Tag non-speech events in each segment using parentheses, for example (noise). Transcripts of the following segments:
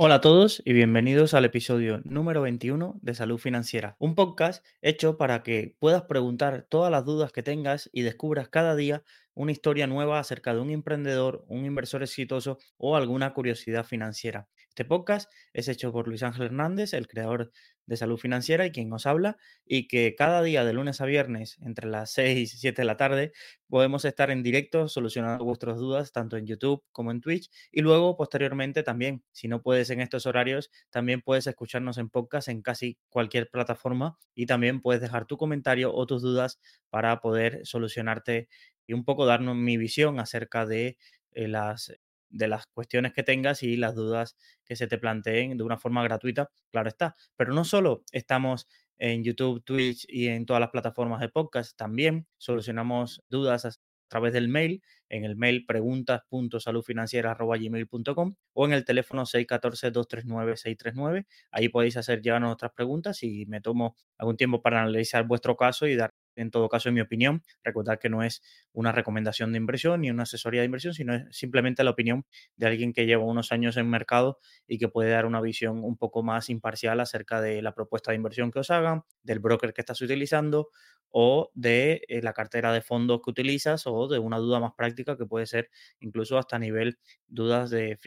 Hola a todos y bienvenidos al episodio número 21 de Salud Financiera, un podcast hecho para que puedas preguntar todas las dudas que tengas y descubras cada día una historia nueva acerca de un emprendedor, un inversor exitoso o alguna curiosidad financiera. Este podcast es hecho por Luis Ángel Hernández, el creador de Salud Financiera y quien nos habla, y que cada día de lunes a viernes entre las (laughs) 6 y 7 de la tarde podemos estar en directo solucionando vuestras dudas tanto en YouTube como en Twitch y luego posteriormente también, si no puedes en estos horarios, también puedes escucharnos en podcast en casi cualquier plataforma y también puedes dejar tu comentario o tus dudas para poder solucionarte y un poco darnos mi visión acerca de eh, las de las cuestiones que tengas y las dudas que se te planteen de una forma gratuita, claro está. Pero no solo estamos en YouTube, Twitch y en todas las plataformas de podcast, también solucionamos dudas través del mail, en el mail preguntas.saludfinanciera.gmail.com o en el teléfono 614-239-639. Ahí podéis hacer llegar nuestras preguntas y me tomo algún tiempo para analizar vuestro caso y dar en todo caso, en mi opinión, recordar que no es una recomendación de inversión ni una asesoría de inversión, sino es simplemente la opinión de alguien que lleva unos años en mercado y que puede dar una visión un poco más imparcial acerca de la propuesta de inversión que os hagan, del broker que estás utilizando o de eh, la cartera de fondos que utilizas o de una duda más práctica que puede ser incluso hasta a nivel dudas de,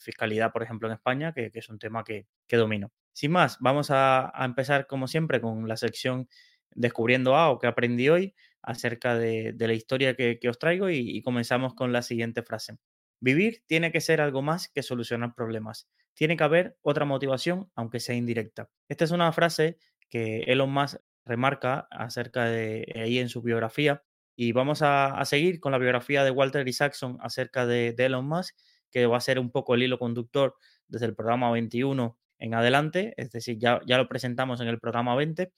fiscalidad, por ejemplo, en España, que, es un tema que, domino. Sin más, vamos a, empezar como siempre con la sección descubriendo algo que aprendí hoy acerca de, la historia que, os traigo y, comenzamos con la siguiente frase. Vivir tiene que ser algo más que solucionar problemas. Tiene que haber otra motivación, aunque sea indirecta. Esta es una frase que Elon Musk remarca acerca de ahí en su biografía. Y vamos a, seguir con la biografía de Walter Isaacson acerca de, Elon Musk, que va a ser un poco el hilo conductor desde el programa 21 en adelante. Es decir, ya, ya lo presentamos en el programa 20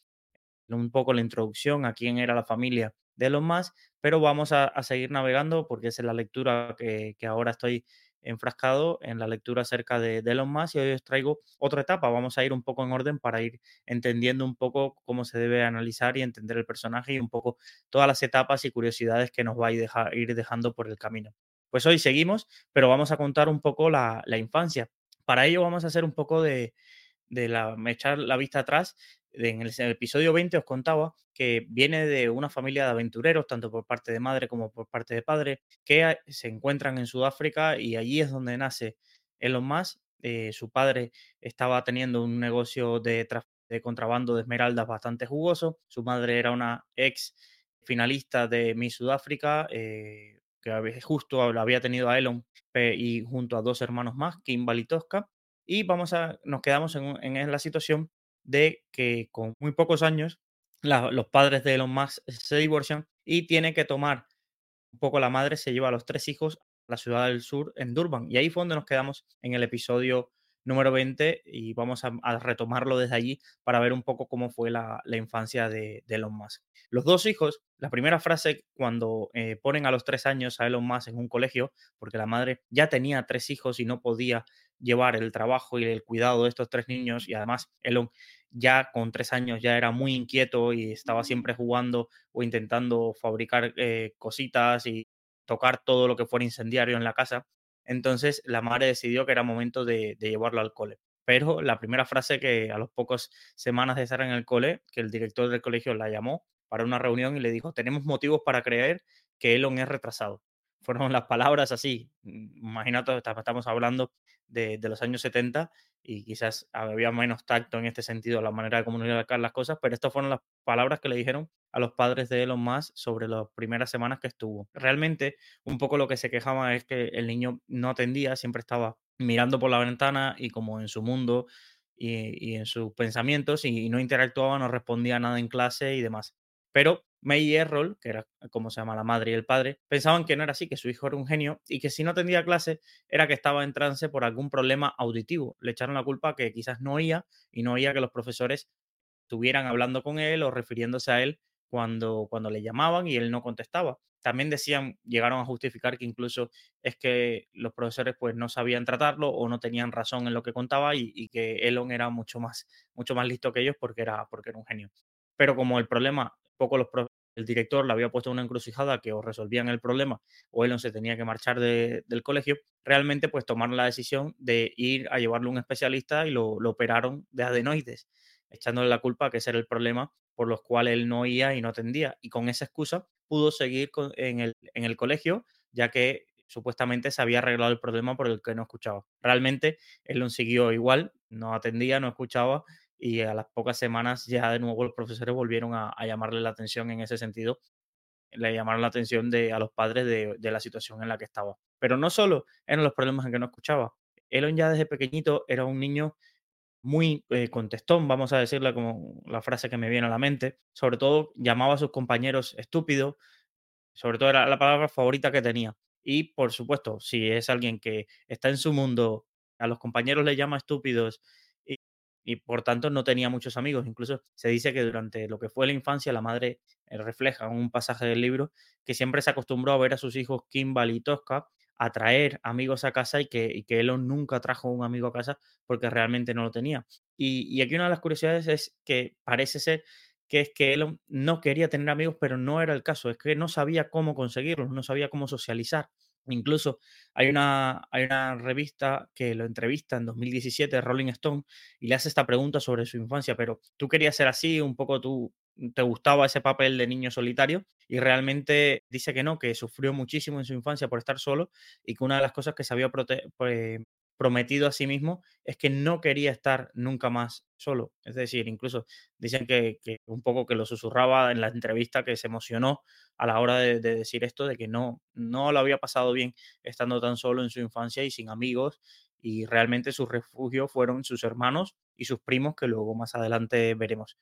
un poco la introducción a quién era la familia de Elon Musk, pero vamos a, seguir navegando porque es la lectura que, ahora estoy enfrascado en la lectura acerca de, Elon Musk y hoy os traigo otra etapa. Vamos a ir un poco en orden para ir entendiendo un poco cómo se debe analizar y entender el personaje y un poco todas las etapas y curiosidades que nos va a ir, dejando por el camino. Pues hoy seguimos, pero vamos a contar un poco la, infancia. Para ello vamos a hacer un poco de, de la, echar la vista atrás en el, episodio 20 os contaba que viene de una familia de aventureros, tanto por parte de madre como por parte de padre, que se encuentran en Sudáfrica y allí es donde nace Elon Musk. Eh, su padre estaba teniendo un negocio de, contrabando de esmeraldas bastante jugoso. Su madre era una ex finalista de Miss Sudáfrica, eh, que justo había tenido a Elon y junto a dos hermanos más, Kimberly Tosca. Y vamos a, nos quedamos en, en la situación de que con muy pocos años los padres de Elon Musk se divorcian y tiene que tomar un poco la madre, se lleva a los tres hijos a la ciudad del sur, en Durban. Y ahí fue donde nos quedamos en el episodio número 20 y vamos a, retomarlo desde allí para ver un poco cómo fue la, infancia de, Elon Musk. Los dos hijos, la primera frase cuando eh, ponen a los tres años a Elon Musk en un colegio, porque la madre ya tenía tres hijos y no podía llevar el trabajo y el cuidado de estos tres niños y además Elon ya con tres años ya era muy inquieto y estaba siempre jugando o intentando fabricar eh, cositas y tocar todo lo que fuera incendiario en la casa. Entonces la madre decidió que era momento de, llevarlo al cole. Pero la primera frase que a los pocos semanas de estar en el cole, que el director del colegio la llamó para una reunión y le dijo, tenemos motivos para creer que Elon es retrasado. Fueron las palabras así. Imagínate, estamos hablando de, los años 70 y quizás había menos tacto en este sentido, la manera de comunicar las cosas, pero estas fueron las palabras que le dijeron a los padres de Elon Musk sobre las primeras semanas que estuvo. Realmente, un poco lo que se quejaba es que el niño no atendía, siempre estaba mirando por la ventana y como en su mundo y, y en sus pensamientos y no interactuaba, no respondía nada en clase y demás. Pero May y Errol, que era como se llama la madre y el padre, pensaban que no era así, que su hijo era un genio y que si no atendía clase era que estaba en trance por algún problema auditivo. Le echaron la culpa que quizás no oía y no oía que los profesores estuvieran hablando con él o refiriéndose a él cuando, cuando le llamaban y él no contestaba. También decían, llegaron a justificar que incluso es que los profesores pues no sabían tratarlo o no tenían razón en lo que contaba y, y que Elon era mucho más, mucho más listo que ellos porque era, porque era un genio. Pero como el problema poco el director le había puesto una encrucijada que o resolvían el problema o no se tenía que marchar de- del colegio, realmente pues tomaron la decisión de ir a llevarlo un especialista y lo, operaron de adenoides, echándole la culpa a que ese era el problema por los cuales él no oía y no atendía. Y con esa excusa pudo seguir en el, colegio, ya que supuestamente se había arreglado el problema por el que no escuchaba. Realmente él lo siguió igual, no atendía, no escuchaba y a las pocas semanas ya de nuevo los profesores volvieron a, llamarle la atención en ese sentido, le llamaron la atención de, a los padres de, de la situación en la que estaba. Pero no solo eran los problemas en que no escuchaba, Elon ya desde pequeñito era un niño muy eh, contestón, vamos a decirle como la frase que me viene a la mente, sobre todo llamaba a sus compañeros estúpidos, sobre todo era la palabra favorita que tenía. Y por supuesto, si es alguien que está en su mundo, a los compañeros le llama estúpidos y, por tanto no tenía muchos amigos. Incluso se dice que durante lo que fue la infancia, la madre eh, refleja en un pasaje del libro que siempre se acostumbró a ver a sus hijos Kimball y Tosca a traer amigos a casa y que, y que Elon nunca trajo un amigo a casa porque realmente no lo tenía. Y, y aquí una de las curiosidades es que parece ser que es que él no quería tener amigos, pero no era el caso, es que no sabía cómo conseguirlos, no sabía cómo socializar. Incluso hay una, hay una revista que lo entrevista en 2017, Rolling Stone, y le hace esta pregunta sobre su infancia, pero tú querías ser así, un poco tú, te gustaba ese papel de niño solitario, y realmente dice que no, que sufrió muchísimo en su infancia por estar solo, y que una de las cosas que se había prote- pues, prometido a sí mismo es que no quería estar nunca más solo. Es decir, incluso dicen que, un poco que lo susurraba en la entrevista, que se emocionó a la hora de, de decir esto, de que no, no lo había pasado bien estando tan solo en su infancia y sin amigos, y realmente su refugio fueron sus hermanos y sus primos, que luego más adelante veremos.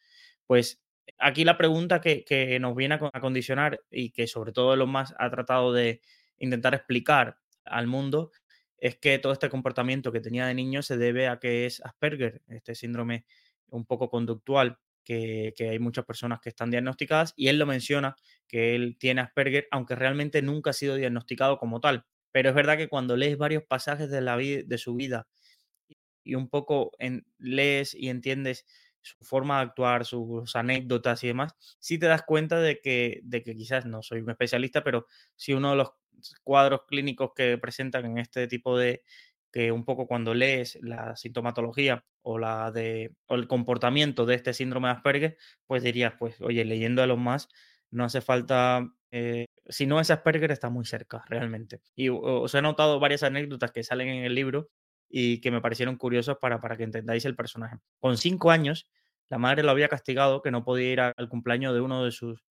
Pues aquí la pregunta que, que nos viene a condicionar y que sobre todo lo más ha tratado de intentar explicar al mundo es que todo este comportamiento que tenía de niño se debe a que es Asperger, este síndrome un poco conductual que, que hay muchas personas que están diagnosticadas y él lo menciona que él tiene Asperger, aunque realmente nunca ha sido diagnosticado como tal. Pero es verdad que cuando lees varios pasajes de, la vida, de su vida y un poco lees y entiendes su forma de actuar, sus anécdotas y demás, sí te das cuenta de que, de que quizás no soy un especialista, pero sí uno de los cuadros clínicos que presentan en este tipo de, que un poco cuando lees la sintomatología o, la de, o el comportamiento de este síndrome de Asperger, pues dirías, pues, oye, leyendo a los más, no hace falta, eh, si no es Asperger, está muy cerca, realmente. Y os he notado varias anécdotas que salen en el libro y que me parecieron curiosas para, para que entendáis el personaje. Con cinco años, la madre lo había castigado que no podía ir al cumpleaños de uno de sus,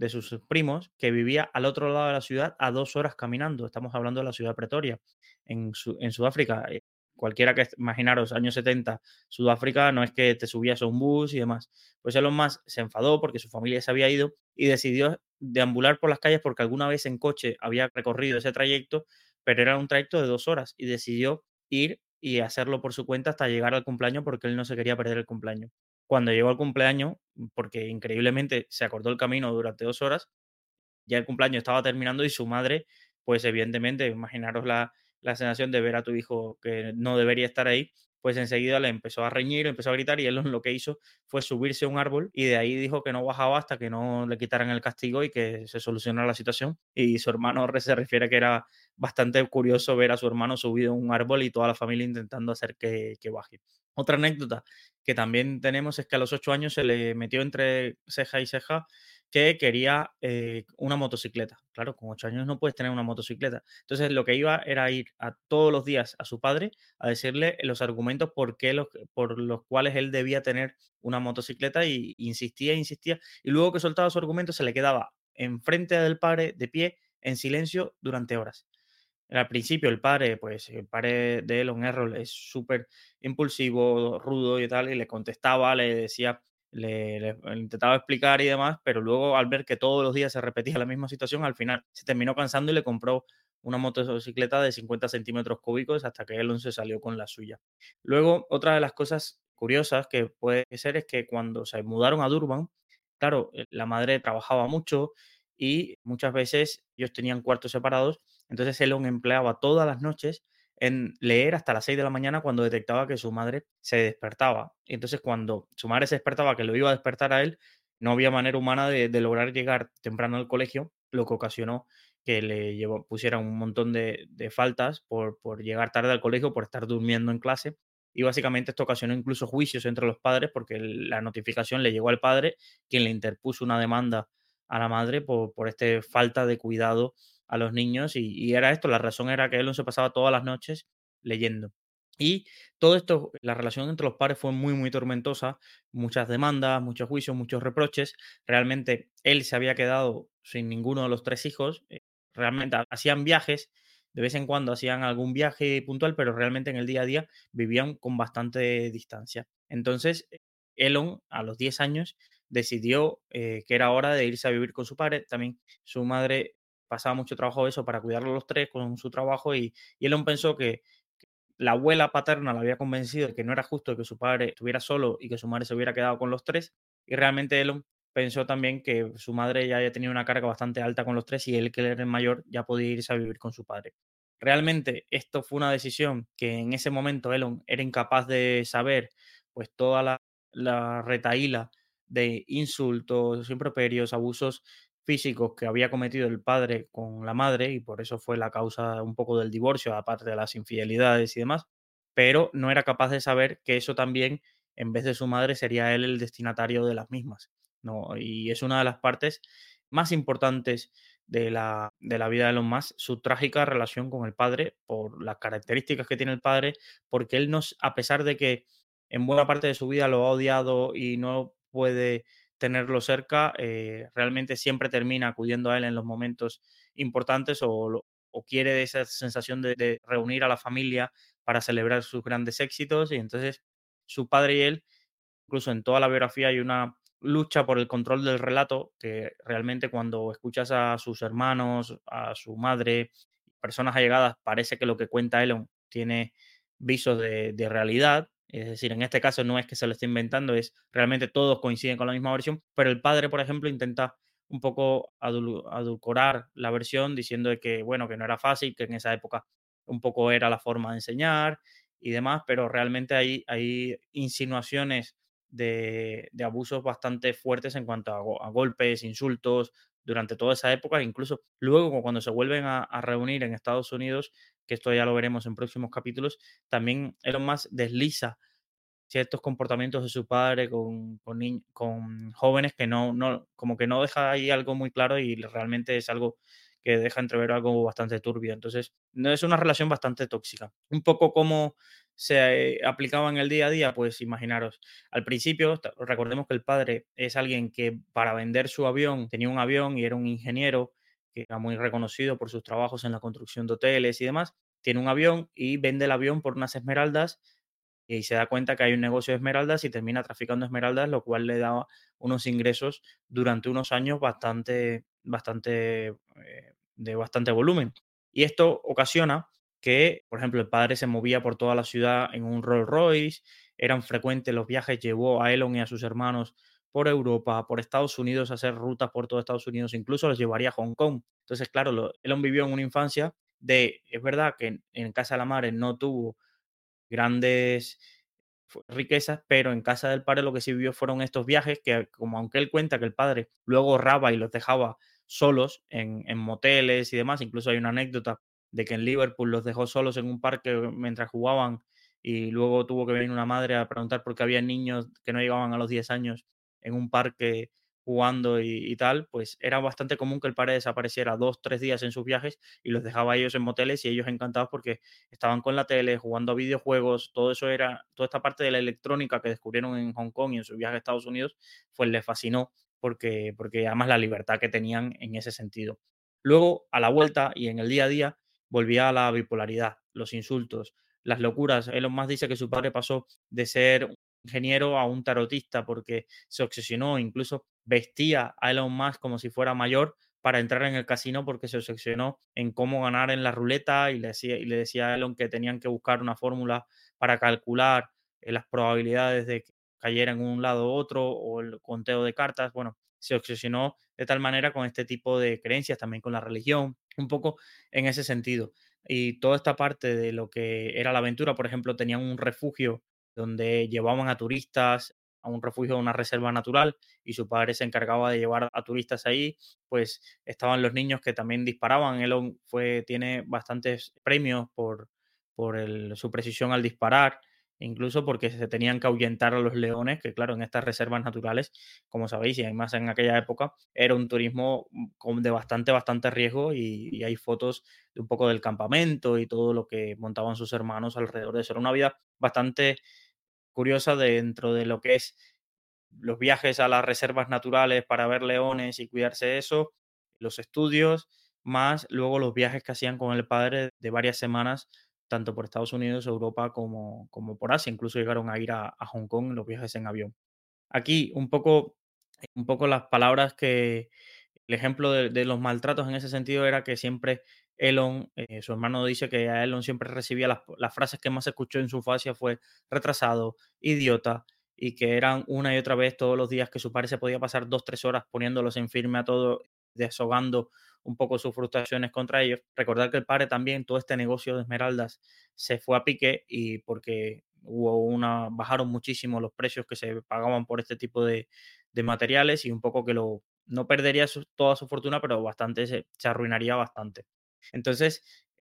de sus primos que vivía al otro lado de la ciudad a dos horas caminando. Estamos hablando de la ciudad Pretoria, en, Su- en Sudáfrica. Eh, Cualquiera que, imaginaros, años 70, Sudáfrica no es que te subías a un bus y demás. Pues Elon Musk se enfadó porque su familia se había ido y decidió deambular por las calles porque alguna vez en coche había recorrido ese trayecto, pero era un trayecto de dos horas y decidió ir y hacerlo por su cuenta hasta llegar al cumpleaños porque él no se quería perder el cumpleaños. Cuando llegó al cumpleaños, porque increíblemente se acordó el camino durante dos horas, ya el cumpleaños estaba terminando y su madre, pues evidentemente, imaginaros la, la sensación de ver a tu hijo que no debería estar ahí, pues enseguida le empezó a reñir, empezó a gritar y él (laughs) lo que hizo fue subirse a un árbol y de ahí dijo que no bajaba hasta que no le quitaran el castigo y que se solucionara la situación. Y su hermano se refiere que era bastante curioso ver a su hermano subido a un árbol y toda la familia intentando hacer que, que baje. Otra anécdota que también tenemos es que a los ocho años se le metió entre ceja y ceja que quería eh, una motocicleta. Claro, con ocho años no puedes tener una motocicleta. Entonces lo que iba era ir a todos los días a su padre a decirle los argumentos por, qué los, por los cuales él debía tener una motocicleta y insistía, insistía. Y luego que soltaba su argumento se le quedaba enfrente del padre de pie en silencio durante horas. Al principio el padre, pues el padre de Elon Errol es súper impulsivo, rudo y tal, y le contestaba, le decía, le, intentaba explicar y demás, pero luego al ver que todos los días se repetía la misma situación, al final se terminó cansando y le compró una motocicleta de 50 centímetros cúbicos hasta que Elon se salió con la suya. Luego, otra de las cosas curiosas que puede ser es que cuando se mudaron a Durban, claro, eh, la madre trabajaba mucho y muchas veces ellos tenían cuartos separados entonces Elon empleaba todas las noches en leer hasta las 6 de la mañana cuando detectaba que su madre se despertaba. Y entonces cuando su madre se despertaba, que lo iba a despertar a él, no había manera humana de, lograr llegar temprano al colegio, lo que ocasionó que le llevó, pusieran un montón de, faltas por, llegar tarde al colegio, por estar durmiendo en clase. Y básicamente esto ocasionó incluso juicios entre los padres porque la notificación le llegó al padre, quien le interpuso una demanda a la madre por, por este falta de cuidado a los niños. Y, y era esto, la razón era que él se pasaba todas las noches leyendo. Y todo esto, la relación entre los padres fue muy, muy tormentosa, muchas demandas, muchos juicios, muchos reproches. Realmente él se había quedado sin ninguno de los tres hijos. eh, Realmente ha- hacían viajes, de vez en cuando hacían algún viaje puntual, pero realmente en el día a día vivían con bastante distancia. Entonces, Elon, a los 10 años, decidió eh, que era hora de irse a vivir con su padre. También su madre pasaba mucho trabajo eso para cuidarlo los tres con su trabajo y, y Elon pensó que la abuela paterna la había convencido de que no era justo que su padre estuviera solo y que su madre se hubiera quedado con los tres. Y realmente Elon pensó también que su madre ya había tenido una carga bastante alta con los tres y él, que era el mayor, ya podía irse a vivir con su padre. Realmente esto fue una decisión que en ese momento Elon era incapaz de saber, pues toda la, la retaíla de insultos, improperios, abusos físicos que había cometido el padre con la madre y por eso fue la causa un poco del divorcio, aparte de las infidelidades y demás, pero no era capaz de saber que eso también, en vez de su madre, sería él el destinatario de las mismas. ¿no? Y es una de las partes más importantes de la, de la vida de Elon Musk, su trágica relación con el padre, por las características que tiene el padre, porque él no, a pesar de que en buena parte de su vida lo ha odiado y no puede tenerlo cerca, eh, realmente siempre termina acudiendo a él en los momentos importantes o, o quiere esa sensación de, reunir a la familia para celebrar sus grandes éxitos y entonces su padre y él incluso en toda la biografía hay una lucha por el control del relato que realmente cuando escuchas a sus hermanos, a su madre, personas allegadas, parece que lo que cuenta Elon tiene visos de realidad. Es decir, en este caso no es que se lo esté inventando, es realmente todos coinciden con la misma versión, pero el padre, por ejemplo, intenta un poco adul- adulcorar la versión diciendo que, bueno, que no era fácil, que en esa época un poco era la forma de enseñar y demás, pero realmente hay, hay insinuaciones de, abusos bastante fuertes en cuanto a golpes, insultos durante toda esa época, incluso luego cuando se vuelven a, reunir en Estados Unidos, que esto ya lo veremos en próximos capítulos, también Elon Musk desliza ciertos comportamientos de su padre con, con, con jóvenes que no, no, como que no deja ahí algo muy claro y realmente es algo que deja entrever algo bastante turbio. Entonces, no es una relación bastante tóxica. Un poco como se eh, aplicaba en el día a día, pues imaginaros, al principio, recordemos que el padre es alguien que para vender su avión tenía un avión y era un ingeniero que era muy reconocido por sus trabajos en la construcción de hoteles y demás. Tiene un avión y vende el avión por unas esmeraldas y se da cuenta que hay un negocio de esmeraldas y termina traficando esmeraldas, lo cual le da unos ingresos durante unos años bastante, bastante, eh, de bastante volumen. Y esto ocasiona que, por ejemplo, el padre se movía por toda la ciudad en un Rolls Royce, eran frecuentes los viajes, llevó a Elon y a sus hermanos por Europa, por Estados Unidos, a hacer rutas por todo Estados Unidos, incluso los llevaría a Hong Kong. Entonces, claro, lo- Elon vivió en una infancia de, es verdad que en, Casa de la Madre no tuvo grandes riquezas, pero en casa del padre lo que sí vivió fueron estos viajes que, como aunque él cuenta que el padre luego ahorraba y los dejaba solos en, en moteles y demás, incluso hay una anécdota de que en Liverpool los dejó solos en un parque mientras jugaban y luego tuvo que venir una madre a preguntar por qué había niños que no llegaban a los 10 años en un parque jugando y, tal, pues era bastante común que el padre desapareciera dos, tres días en sus viajes y los dejaba ellos en moteles y ellos encantados porque estaban con la tele, jugando a videojuegos, todo eso era, toda esta parte de la electrónica que descubrieron en Hong Kong y en su viaje a Estados Unidos, pues les fascinó porque, porque además la libertad que tenían en ese sentido. Luego, a la vuelta y en el día a día, volvía a la bipolaridad, los insultos, las locuras. Elon Musk dice que su padre pasó de ser ingeniero a un tarotista porque se obsesionó, incluso vestía a Elon Musk como si fuera mayor para entrar en el casino porque se obsesionó en cómo ganar en la ruleta y le decía, y le decía a Elon que tenían que buscar una fórmula para calcular eh, las probabilidades de que cayera en un lado u otro o el conteo de cartas. Bueno, se obsesionó de tal manera con este tipo de creencias, también con la religión, un poco en ese sentido. Y toda esta parte de lo que era la aventura, por ejemplo, tenían un refugio donde llevaban a turistas a un refugio, a una reserva natural, y su padre se encargaba de llevar a turistas ahí, pues estaban los niños que también disparaban. Elon fue, tiene bastantes premios por, por su precisión al disparar incluso porque se tenían que ahuyentar a los leones, que claro, en estas reservas naturales, como sabéis, y además en aquella época, era un turismo mm, de bastante, bastante riesgo y, hay fotos de un poco del campamento y todo lo que montaban sus hermanos alrededor de eso. Era una vida bastante curiosa dentro de lo que es los viajes a las reservas naturales para ver leones y cuidarse de eso, los estudios, más luego los viajes que hacían con el padre de varias semanas tanto por Estados Unidos, Europa como, como por Asia. Incluso llegaron a ir a, Hong Kong en los viajes en avión. Aquí un poco, un poco las palabras que, el ejemplo de, los maltratos en ese sentido era que siempre Elon, eh, su hermano dice que a Elon siempre recibía las, las, frases que más escuchó en su fascia fue retrasado, idiota, y que eran una y otra vez todos los días que su padre se podía pasar dos, tres horas poniéndolos en firme a todo, deshogando un poco sus frustraciones contra ellos. Recordar que el padre también, todo este negocio de esmeraldas se fue a pique y porque hubo una, bajaron muchísimo los precios que se pagaban por este tipo de, materiales y un poco que lo, no perdería toda su fortuna, pero bastante se, se arruinaría bastante. Entonces,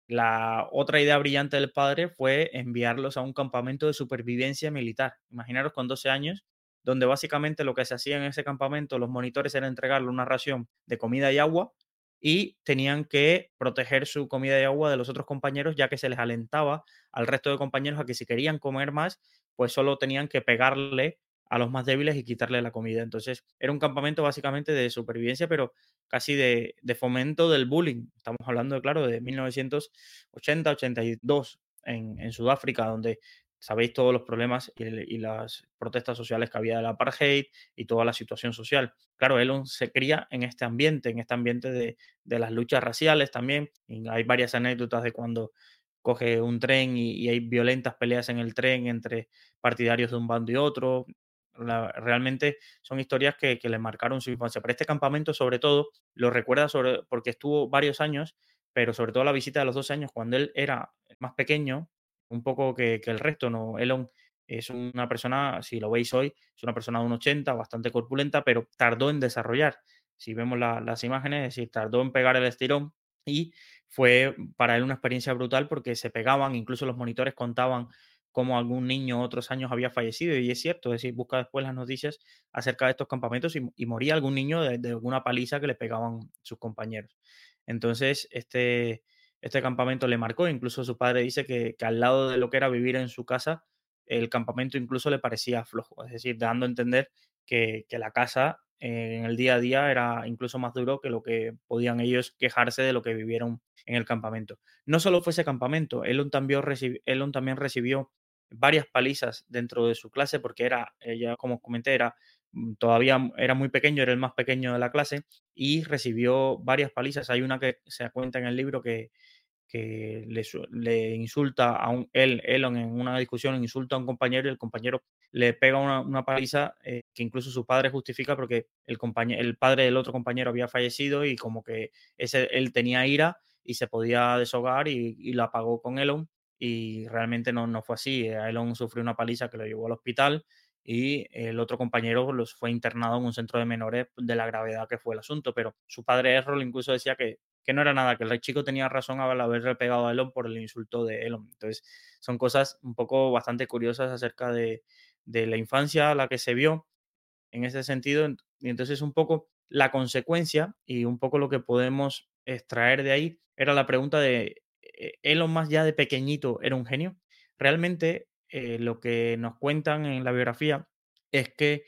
la otra idea brillante del padre fue enviarlos a un campamento de supervivencia militar. Imaginaros con 12 años, donde básicamente lo que se hacía en ese campamento, los monitores era entregarle una ración de comida y agua y tenían que proteger su comida y agua de los otros compañeros, ya que se les alentaba al resto de compañeros a que si querían comer más, pues solo tenían que pegarle a los más débiles y quitarle la comida. Entonces, era un campamento básicamente de supervivencia, pero casi de, fomento del bullying. Estamos hablando, claro, de 1980-82 en, en Sudáfrica, donde sabéis todos los problemas y, las protestas sociales que había del apartheid y toda la situación social. Claro, Elon se cría en este ambiente, en este ambiente de, las luchas raciales también. hay varias anécdotas de cuando coge un tren y, hay violentas peleas en el tren entre partidarios de un bando y otro. realmente son historias que, le marcaron su infancia. Pero este campamento, sobre todo, lo recuerda sobre, porque estuvo varios años, pero sobre todo la visita de los dos años, cuando él era más pequeño, un poco que, el resto. ¿no? Elon es una persona, si lo veis hoy, es una persona de un 80, bastante corpulenta, pero tardó en desarrollar. Si vemos las imágenes, es decir, tardó en pegar el estirón y fue para él una experiencia brutal porque se pegaban, incluso los monitores contaban cómo algún niño otros años había fallecido, y es cierto, es decir, busca después las noticias acerca de estos campamentos y, moría algún niño de, de, alguna paliza que le pegaban sus compañeros. Entonces, este, este campamento le marcó. Incluso su padre dice que, al lado de lo que era vivir en su casa, el campamento incluso le parecía flojo. Es decir, dando a entender que, la casa eh, en el día a día era incluso más duro que lo que podían ellos quejarse de lo que vivieron en el campamento. No solo fue ese campamento, Elon también, Elon también recibió varias palizas dentro de su clase porque era, ya como comenté, era mm, todavía era muy pequeño, era el más pequeño de la clase y recibió varias palizas. Hay una que se cuenta en el libro que, que le, insulta a un, él, Elon en una discusión, insulta a un compañero y el compañero le pega una, paliza eh, que incluso su padre justifica porque el, padre del otro compañero había fallecido y como que él tenía ira y se podía deshogar y, lo apagó con Elon y realmente no, no fue así. Elon sufrió una paliza que lo llevó al hospital y el otro compañero los fue internado en un centro de menores de la gravedad que fue el asunto, pero su padre Errol incluso decía que que no era nada, que el chico tenía razón al haberle pegado a Elon por el insulto de Elon. Entonces, son cosas un poco bastante curiosas acerca de, la infancia a la que se vio en ese sentido. Y entonces, un poco la consecuencia y un poco lo que podemos extraer de ahí era la pregunta de eh, Elon más ya de pequeñito era un genio. Realmente eh, lo que nos cuentan en la biografía es que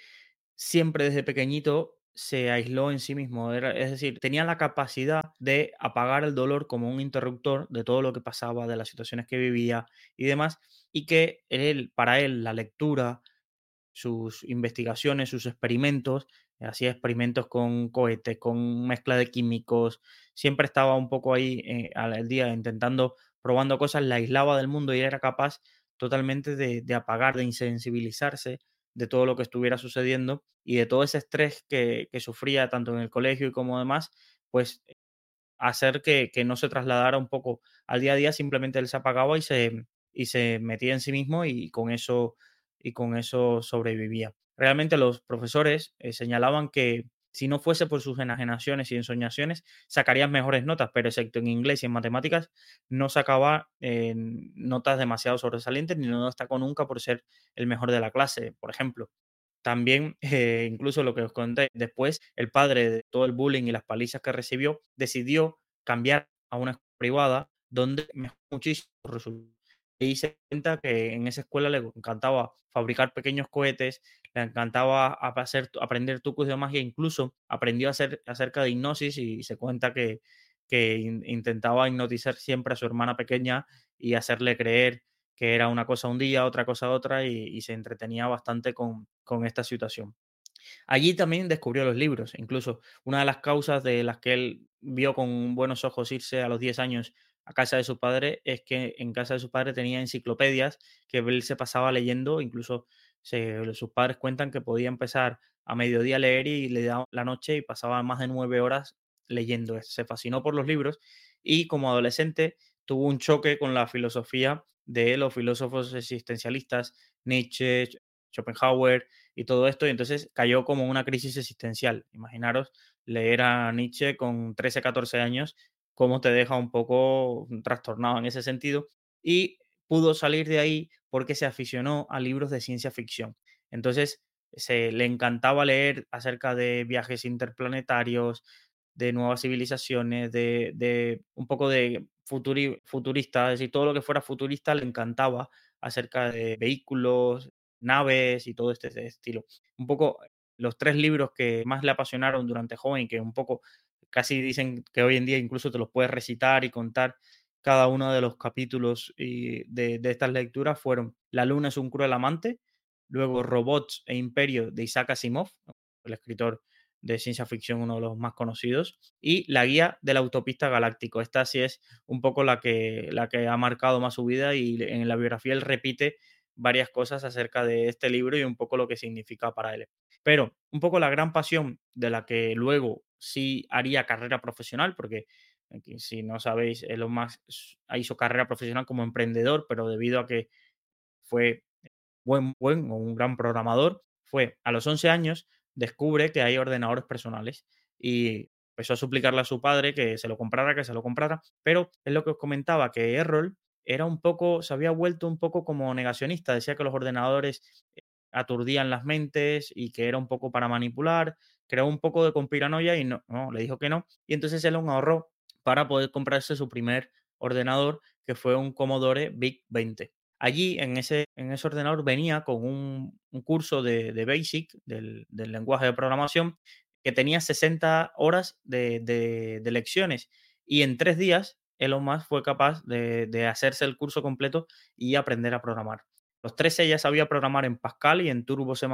siempre desde pequeñito se aisló en sí mismo, es decir, tenía la capacidad de apagar el dolor como un interruptor de todo lo que pasaba, de las situaciones que vivía y demás, y que él, para él, la lectura, sus investigaciones, sus experimentos, hacía experimentos con cohetes, con mezcla de químicos, siempre estaba un poco ahí eh, al día intentando, probando cosas, la aislaba del mundo y era capaz totalmente de, de apagar, de insensibilizarse de todo lo que estuviera sucediendo y de todo ese estrés que, sufría tanto en el colegio y como demás, pues hacer que, no se trasladara un poco al día a día, simplemente él se apagaba y se, y se metía en sí mismo y con eso, y con eso sobrevivía. realmente los profesores eh, señalaban que si no fuese por sus enajenaciones y ensoñaciones, sacarías mejores notas, pero excepto en inglés y en matemáticas, no sacaba eh, notas demasiado sobresalientes ni no destacó nunca por ser el mejor de la clase, por ejemplo. También, (laughs) eh, incluso lo que os conté, después el padre de todo el bullying y las palizas que recibió, decidió cambiar a una escuela privada donde mejoró muchísimo resultados se cuenta que en esa escuela le encantaba fabricar pequeños cohetes, le encantaba hacer, aprender trucos de magia, incluso aprendió a hacer acerca de hipnosis y se cuenta que, que intentaba hipnotizar siempre a su hermana pequeña y hacerle creer que era una cosa un día, otra cosa otra, y, se entretenía bastante con, con esta situación. Allí también descubrió los libros, incluso una de las causas de las que él vio con buenos ojos irse a los 10 años a casa de su padre es que en casa de su padre tenía enciclopedias que él se pasaba leyendo, incluso sus padres cuentan que podía empezar a mediodía a leer y le daba la noche y pasaba más de nueve horas leyendo. Se fascinó por los libros y como adolescente tuvo un choque con la filosofía de los filósofos existencialistas, Nietzsche, Schopenhauer y todo esto, y entonces cayó como una crisis existencial. Imaginaros leer a Nietzsche con 13, 14 años cómo te deja un poco trastornado en ese sentido. Y pudo salir de ahí porque se aficionó a libros de ciencia ficción. Entonces, se le encantaba leer acerca de viajes interplanetarios, de nuevas civilizaciones, de, un poco de futurista, es decir, todo lo que fuera futurista le encantaba acerca de vehículos, naves y todo este estilo. Un poco los tres libros que más le apasionaron durante joven que un poco casi dicen que hoy en día incluso te los puedes recitar y contar cada uno de los capítulos de, de estas lecturas fueron La luna es un cruel amante, luego Robots e Imperio de Isaac Asimov, el escritor de ciencia ficción, uno de los más conocidos, y La guía del autopista galáctico. Esta sí es un poco la que, la que ha marcado más su vida y en la biografía él repite varias cosas acerca de este libro y un poco lo que significa para él. Pero un poco la gran pasión de la que luego sí haría carrera profesional, porque si no sabéis, Elon Musk hizo carrera profesional como emprendedor, pero debido a que fue buen, buen o un gran programador, fue a los 11 años, descubre que hay ordenadores personales y empezó a suplicarle a su padre que se lo comprara, que se lo comprara, pero es lo que os comentaba, que Errol era un poco, se había vuelto un poco como negacionista, decía que los ordenadores eh, aturdían las mentes y que era un poco para manipular, creó un poco de conspiranoia y no, no, le dijo que no, y entonces él un ahorró para poder comprarse su primer ordenador, que fue un Commodore VIC 20. Allí, en ese, en ese ordenador, venía con un, curso de, Basic, del, lenguaje de programación, que tenía 60 horas de, de lecciones. Y en tres días Elon Musk fue capaz de, hacerse el curso completo y aprender a programar. Los 13 ya sabía programar en Pascal y en Turbo C++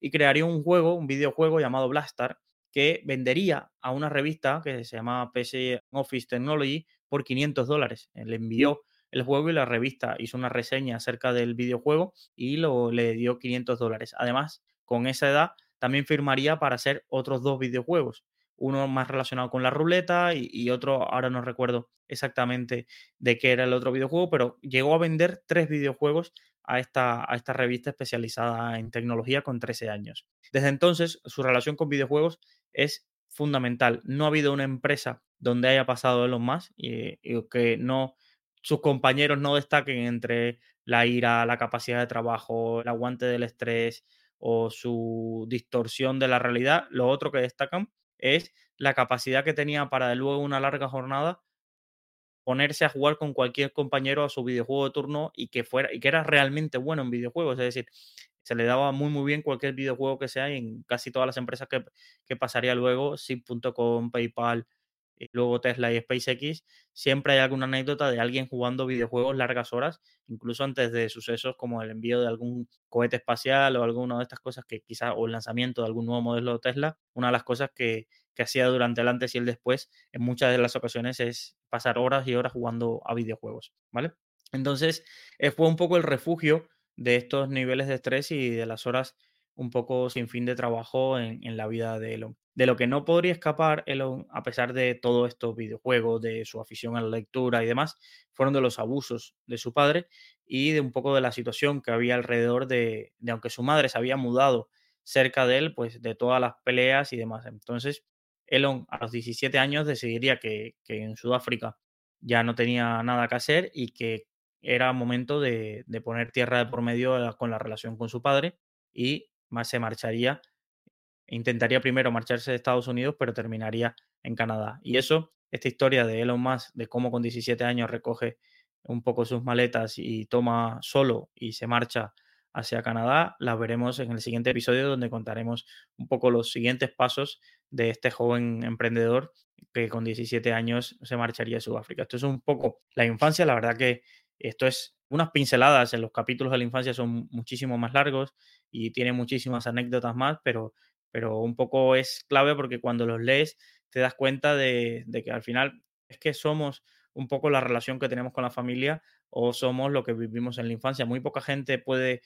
y crearía un juego, un videojuego llamado Blastar, que vendería a una revista que se llama PC Office Technology por 500 dólares. Le envió el juego y la revista hizo una reseña acerca del videojuego y lo, le dio 500 dólares. Además, con esa edad también firmaría para hacer otros dos videojuegos uno más relacionado con la ruleta y, otro, ahora no recuerdo exactamente de qué era el otro videojuego, pero llegó a vender tres videojuegos a esta, a esta revista especializada en tecnología con 13 años. Desde entonces, su relación con videojuegos es fundamental. No ha habido una empresa donde haya pasado Elon Musk y, y que no sus compañeros no destaquen entre la ira, la capacidad de trabajo, el aguante del estrés o su distorsión de la realidad. Lo otro que destacan es la capacidad que tenía para luego una larga jornada ponerse a jugar con cualquier compañero a su videojuego de turno y que fuera y que era realmente bueno en videojuegos, es decir, se le daba muy muy bien cualquier videojuego que sea en casi todas las empresas que, que pasaría luego, Sim.com, PayPal, y luego Tesla y SpaceX, siempre hay alguna anécdota de alguien jugando videojuegos largas horas, incluso antes de sucesos como el envío de algún cohete espacial o alguna de estas cosas que quizás, o el lanzamiento de algún nuevo modelo de Tesla, una de las cosas que, que hacía durante el antes y el después en muchas de las ocasiones es pasar horas y horas jugando a videojuegos, ¿vale? Entonces, eh, fue un poco el refugio de estos niveles de estrés y de las horas un poco sin fin de trabajo en, la vida de Elon. De lo que no podría escapar Elon, a pesar de todos estos videojuegos, de su afición a la lectura y demás, fueron de los abusos de su padre y de un poco de la situación que había alrededor de, de aunque su madre se había mudado cerca de él, pues de todas las peleas y demás. Entonces, Elon a los 17 años decidiría que, en Sudáfrica ya no tenía nada que hacer y que era momento de, poner tierra de por medio con la relación con su padre y más se marcharía intentaría primero marcharse de Estados Unidos, pero terminaría en Canadá. Y eso, esta historia de Elon Musk, de cómo con 17 años recoge un poco sus maletas y toma solo y se marcha hacia Canadá, la veremos en el siguiente episodio donde contaremos un poco los siguientes pasos de este joven emprendedor que con 17 años se marcharía a Sudáfrica. Esto es un poco la infancia, la verdad que esto es unas pinceladas en los capítulos de la infancia son muchísimo más largos y tiene muchísimas anécdotas más, pero pero un poco es clave porque cuando los lees te das cuenta de, que al final es que somos un poco la relación que tenemos con la familia o somos lo que vivimos en la infancia. Muy poca gente puede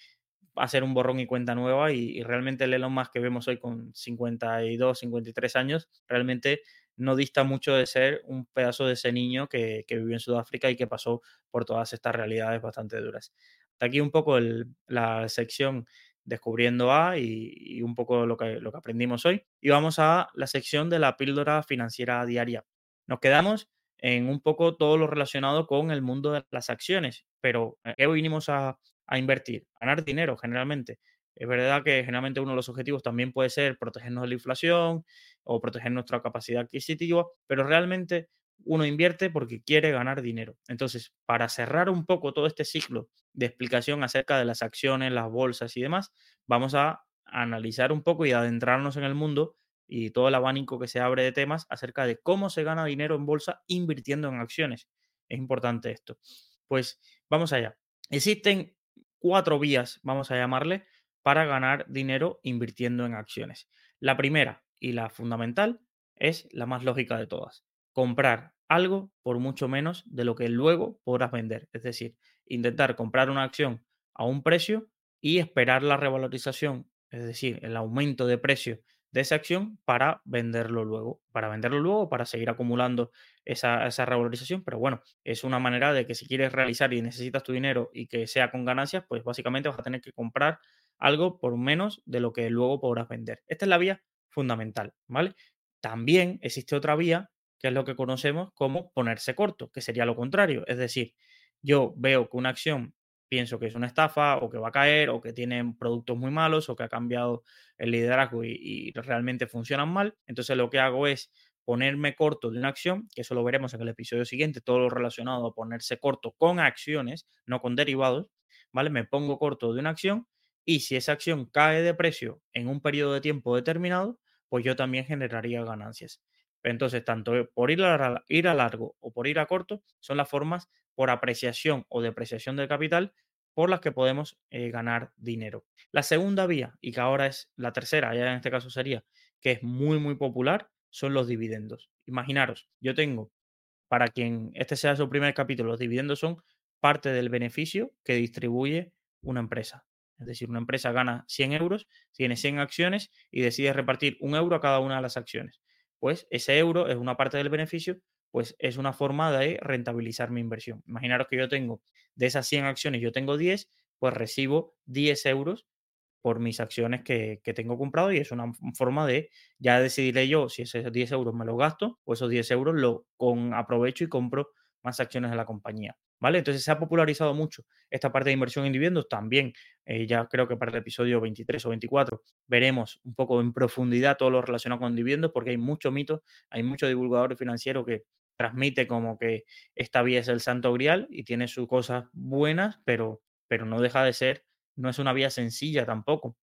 hacer un borrón y cuenta nueva y, realmente el Elon Musk que vemos hoy con 52, 53 años, realmente no dista mucho de ser un pedazo de ese niño que, vivió en Sudáfrica y que pasó por todas estas realidades bastante duras. Hasta aquí un poco la sección descubriendo A y, un poco lo que, lo que aprendimos hoy. Y vamos a la sección de la píldora financiera diaria. Nos quedamos en un poco todo lo relacionado con el mundo de las acciones, pero ¿qué vinimos a, a invertir? Ganar dinero generalmente. Es verdad que generalmente uno de los objetivos también puede ser protegernos de la inflación o proteger nuestra capacidad adquisitiva, pero realmente uno invierte porque quiere ganar dinero. Entonces, para cerrar un poco todo este ciclo de explicación acerca de las acciones, las bolsas y demás, vamos a analizar un poco y adentrarnos en el mundo y todo el abanico que se abre de temas acerca de cómo se gana dinero en bolsa invirtiendo en acciones. Es importante esto. Pues vamos allá. Existen cuatro vías, vamos a llamarle, para ganar dinero invirtiendo en acciones. La primera y la fundamental es la más lógica de todas comprar algo por mucho menos de lo que luego podrás vender. Es decir, intentar comprar una acción a un precio y esperar la revalorización, es decir, el aumento de precio de esa acción para venderlo luego, para venderlo luego, para seguir acumulando esa, esa, revalorización. Pero bueno, es una manera de que si quieres realizar y necesitas tu dinero y que sea con ganancias, pues básicamente vas a tener que comprar algo por menos de lo que luego podrás vender. Esta es la vía fundamental, ¿vale? También existe otra vía que es lo que conocemos como ponerse corto, que sería lo contrario. Es decir, yo veo que una acción pienso que es una estafa o que va a caer o que tiene productos muy malos o que ha cambiado el liderazgo y, realmente funcionan mal. Entonces lo que hago es ponerme corto de una acción, que eso lo veremos en el episodio siguiente, todo lo relacionado a ponerse corto con acciones, no con derivados, ¿vale? Me pongo corto de una acción y si esa acción cae de precio en un periodo de tiempo determinado, pues yo también generaría ganancias. Entonces, tanto por ir a, ir a largo o por ir a corto son las formas por apreciación o depreciación del capital por las que podemos eh, ganar dinero. La segunda vía, y que ahora es la tercera, ya en este caso sería, que es muy, muy popular, son los dividendos. Imaginaros, yo tengo, para quien este sea su primer capítulo, los dividendos son parte del beneficio que distribuye una empresa. Es decir, una empresa gana 100 euros, tiene 100 acciones y decide repartir un euro a cada una de las acciones pues ese euro es una parte del beneficio, pues es una forma de rentabilizar mi inversión. Imaginaros que yo tengo de esas 100 acciones, yo tengo 10, pues recibo 10 euros por mis acciones que, tengo comprado y es una forma de, ya decidiré yo si esos 10 euros me los gasto o esos 10 euros lo con aprovecho y compro más acciones de la compañía. ¿Vale? Entonces se ha popularizado mucho esta parte de inversión en dividendos. También, eh, ya creo que para el episodio 23 o 24, veremos un poco en profundidad todo lo relacionado con dividendos, porque hay mucho mito, hay mucho divulgador financiero que transmite como que esta vía es el santo grial y tiene sus cosas buenas, pero, pero no deja de ser, no es una vía sencilla tampoco.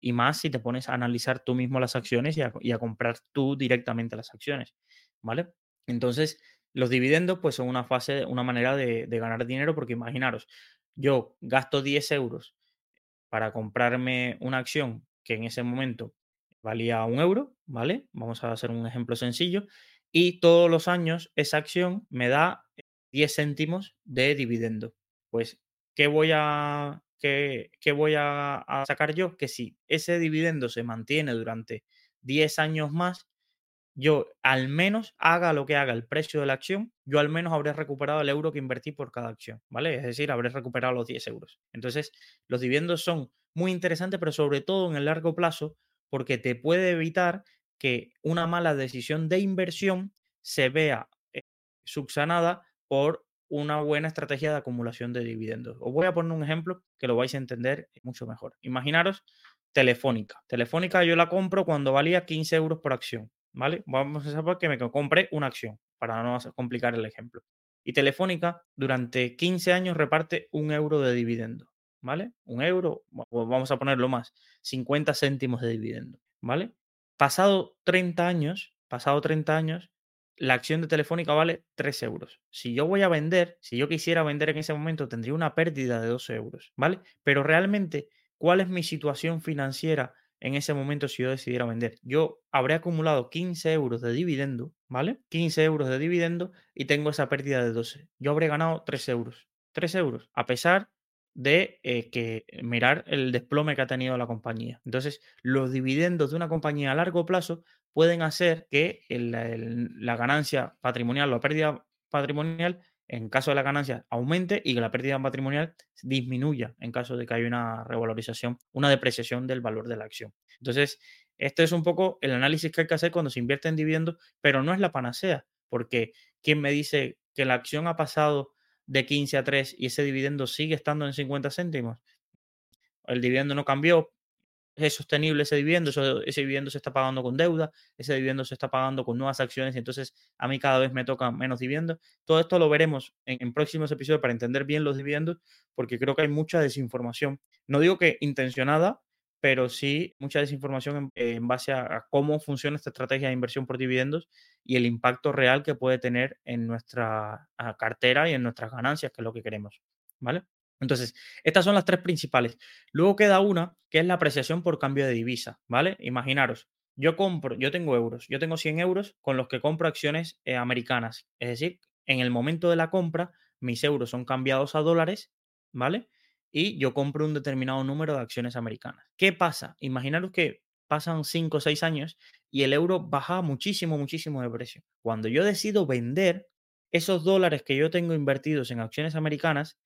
Y más si te pones a analizar tú mismo las acciones y a, y a comprar tú directamente las acciones. ¿Vale? Entonces, los dividendos, pues son una fase, una manera de, ganar dinero, porque imaginaros, yo gasto 10 euros para comprarme una acción que en ese momento valía un euro, ¿vale? Vamos a hacer un ejemplo sencillo. Y todos los años esa acción me da 10 céntimos de dividendo. Pues, ¿qué voy a, que, voy a, a sacar yo, que si ese dividendo se mantiene durante 10 años más, yo al menos haga lo que haga el precio de la acción, yo al menos habré recuperado el euro que invertí por cada acción, ¿vale? Es decir, habré recuperado los 10 euros. Entonces, los dividendos son muy interesantes, pero sobre todo en el largo plazo, porque te puede evitar que una mala decisión de inversión se vea eh, subsanada por una buena estrategia de acumulación de dividendos. Os voy a poner un ejemplo que lo vais a entender mucho mejor. Imaginaros Telefónica. Telefónica yo la compro cuando valía 15 euros por acción. ¿Vale? Vamos a saber que me compre una acción, para no complicar el ejemplo. Y Telefónica durante 15 años reparte un euro de dividendo, ¿vale? Un euro, vamos a ponerlo más, 50 céntimos de dividendo, ¿vale? Pasado 30 años, pasado 30 años, la acción de Telefónica vale 3 euros. Si yo voy a vender, si yo quisiera vender en ese momento, tendría una pérdida de 2 euros, ¿vale? Pero realmente, ¿cuál es mi situación financiera en ese momento si yo decidiera vender. Yo habré acumulado 15 euros de dividendo, ¿vale? 15 euros de dividendo y tengo esa pérdida de 12. Yo habré ganado 3 euros. 3 euros, a pesar de eh, que mirar el desplome que ha tenido la compañía. Entonces, los dividendos de una compañía a largo plazo pueden hacer que la ganancia patrimonial o la pérdida patrimonial en caso de la ganancia aumente y que la pérdida patrimonial disminuya en caso de que haya una revalorización, una depreciación del valor de la acción. Entonces, este es un poco el análisis que hay que hacer cuando se invierte en dividendos, pero no es la panacea, porque ¿quién me dice que la acción ha pasado de 15 a 3 y ese dividendo sigue estando en 50 céntimos? El dividendo no cambió, es sostenible ese dividendo, ese dividendo se está pagando con deuda, ese dividendo se está pagando con nuevas acciones y entonces a mí cada vez me toca menos dividendos. Todo esto lo veremos en, próximos episodios para entender bien los dividendos, porque creo que hay mucha desinformación. No digo que intencionada, pero sí mucha desinformación en, base a, cómo funciona esta estrategia de inversión por dividendos y el impacto real que puede tener en nuestra cartera y en nuestras ganancias, que es lo que queremos. ¿Vale? Entonces, estas son las tres principales. Luego queda una que es la apreciación por cambio de divisa, ¿vale? Imaginaros, yo compro, yo tengo euros, yo tengo 100 euros con los que compro acciones eh, americanas. Es decir, en el momento de la compra, mis euros son cambiados a dólares, ¿vale? Y yo compro un determinado número de acciones americanas. ¿Qué pasa? Imaginaros que pasan 5 o 6 años y el euro baja muchísimo, muchísimo de precio. Cuando yo decido vender esos dólares que yo tengo invertidos en acciones americanas,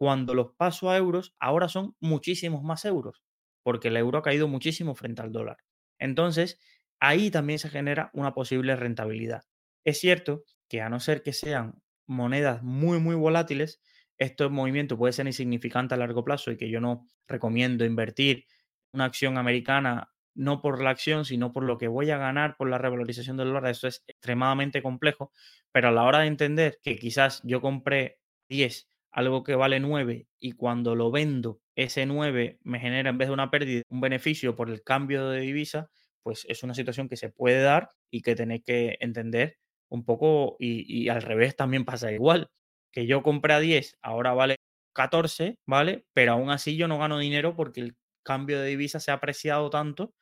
cuando los paso a euros, ahora son muchísimos más euros, porque el euro ha caído muchísimo frente al dólar. Entonces, ahí también se genera una posible rentabilidad. Es cierto que a no ser que sean monedas muy, muy volátiles, este movimiento puede ser insignificante a largo plazo y que yo no recomiendo invertir una acción americana no por la acción, sino por lo que voy a ganar por la revalorización del dólar. Eso es extremadamente complejo, pero a la hora de entender que quizás yo compré 10 algo que vale 9 y cuando lo vendo, ese 9 me genera en vez de una pérdida un beneficio por el cambio de divisa, pues es una situación que se puede dar y que tenéis que entender un poco y, al revés también pasa igual, que yo compré a 10, ahora vale 14, ¿vale? Pero aún así yo no gano dinero porque el cambio de divisa se ha apreciado tanto,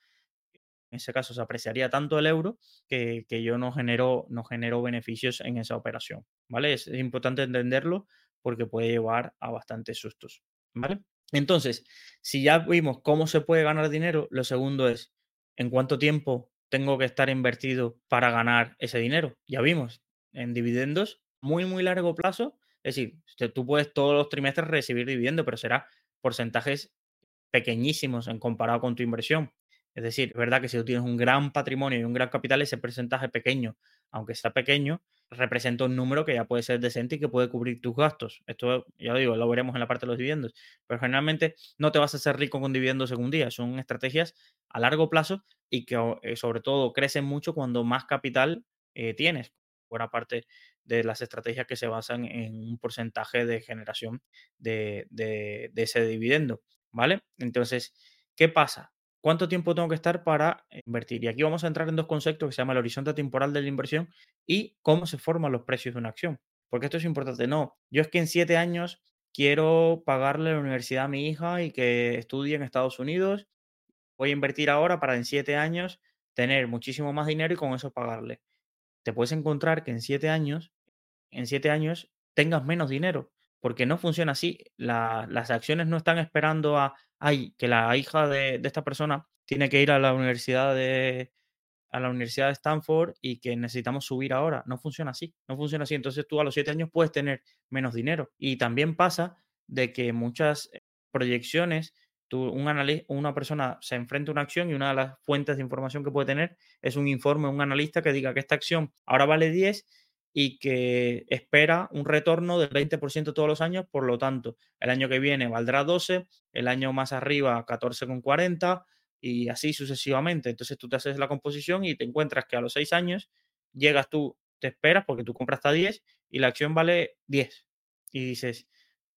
en ese caso se apreciaría tanto el euro que, yo no genero, no genero beneficios en esa operación, ¿vale? es importante entenderlo porque puede llevar a bastantes sustos, ¿vale? Entonces, si ya vimos cómo se puede ganar dinero, lo segundo es, ¿en cuánto tiempo tengo que estar invertido para ganar ese dinero? Ya vimos, en dividendos, muy, muy largo plazo, es decir, tú puedes todos los trimestres recibir dividendo, pero será porcentajes pequeñísimos en comparado con tu inversión. Es decir, es verdad que si tú tienes un gran patrimonio y un gran capital, ese porcentaje pequeño, aunque sea pequeño, representa un número que ya puede ser decente y que puede cubrir tus gastos. Esto, ya lo digo, lo veremos en la parte de los dividendos. Pero generalmente no te vas a hacer rico con dividendos en un día. Son estrategias a largo plazo y que eh, sobre todo crecen mucho cuando más capital eh, tienes. Buena parte de las estrategias que se basan en un porcentaje de generación de, de ese dividendo. ¿Vale? Entonces, ¿qué pasa? ¿Cuánto tiempo tengo que estar para invertir? Y aquí vamos a entrar en dos conceptos que se llama el horizonte temporal de la inversión y cómo se forman los precios de una acción. Porque esto es importante. No, yo es que en siete años quiero pagarle la universidad a mi hija y que estudie en Estados Unidos. Voy a invertir ahora para en siete años tener muchísimo más dinero y con eso pagarle. Te puedes encontrar que en siete años, en siete años tengas menos dinero porque no funciona así. las acciones no están esperando a, ay, que la hija de, de esta persona tiene que ir a la universidad de, a la Universidad de Stanford y que necesitamos subir ahora. No funciona así, no funciona así. Entonces tú a los siete años puedes tener menos dinero. Y también pasa de que muchas eh, proyecciones, tú, un una persona se enfrenta a una acción y una de las fuentes de información que puede tener es un informe, un analista que diga que esta acción ahora vale 10 y que espera un retorno del 20% todos los años, por lo tanto, el año que viene valdrá 12, el año más arriba 14,40 y así sucesivamente. Entonces tú te haces la composición y te encuentras que a los seis años llegas tú, te esperas porque tú compras hasta 10 y la acción vale 10. Y dices,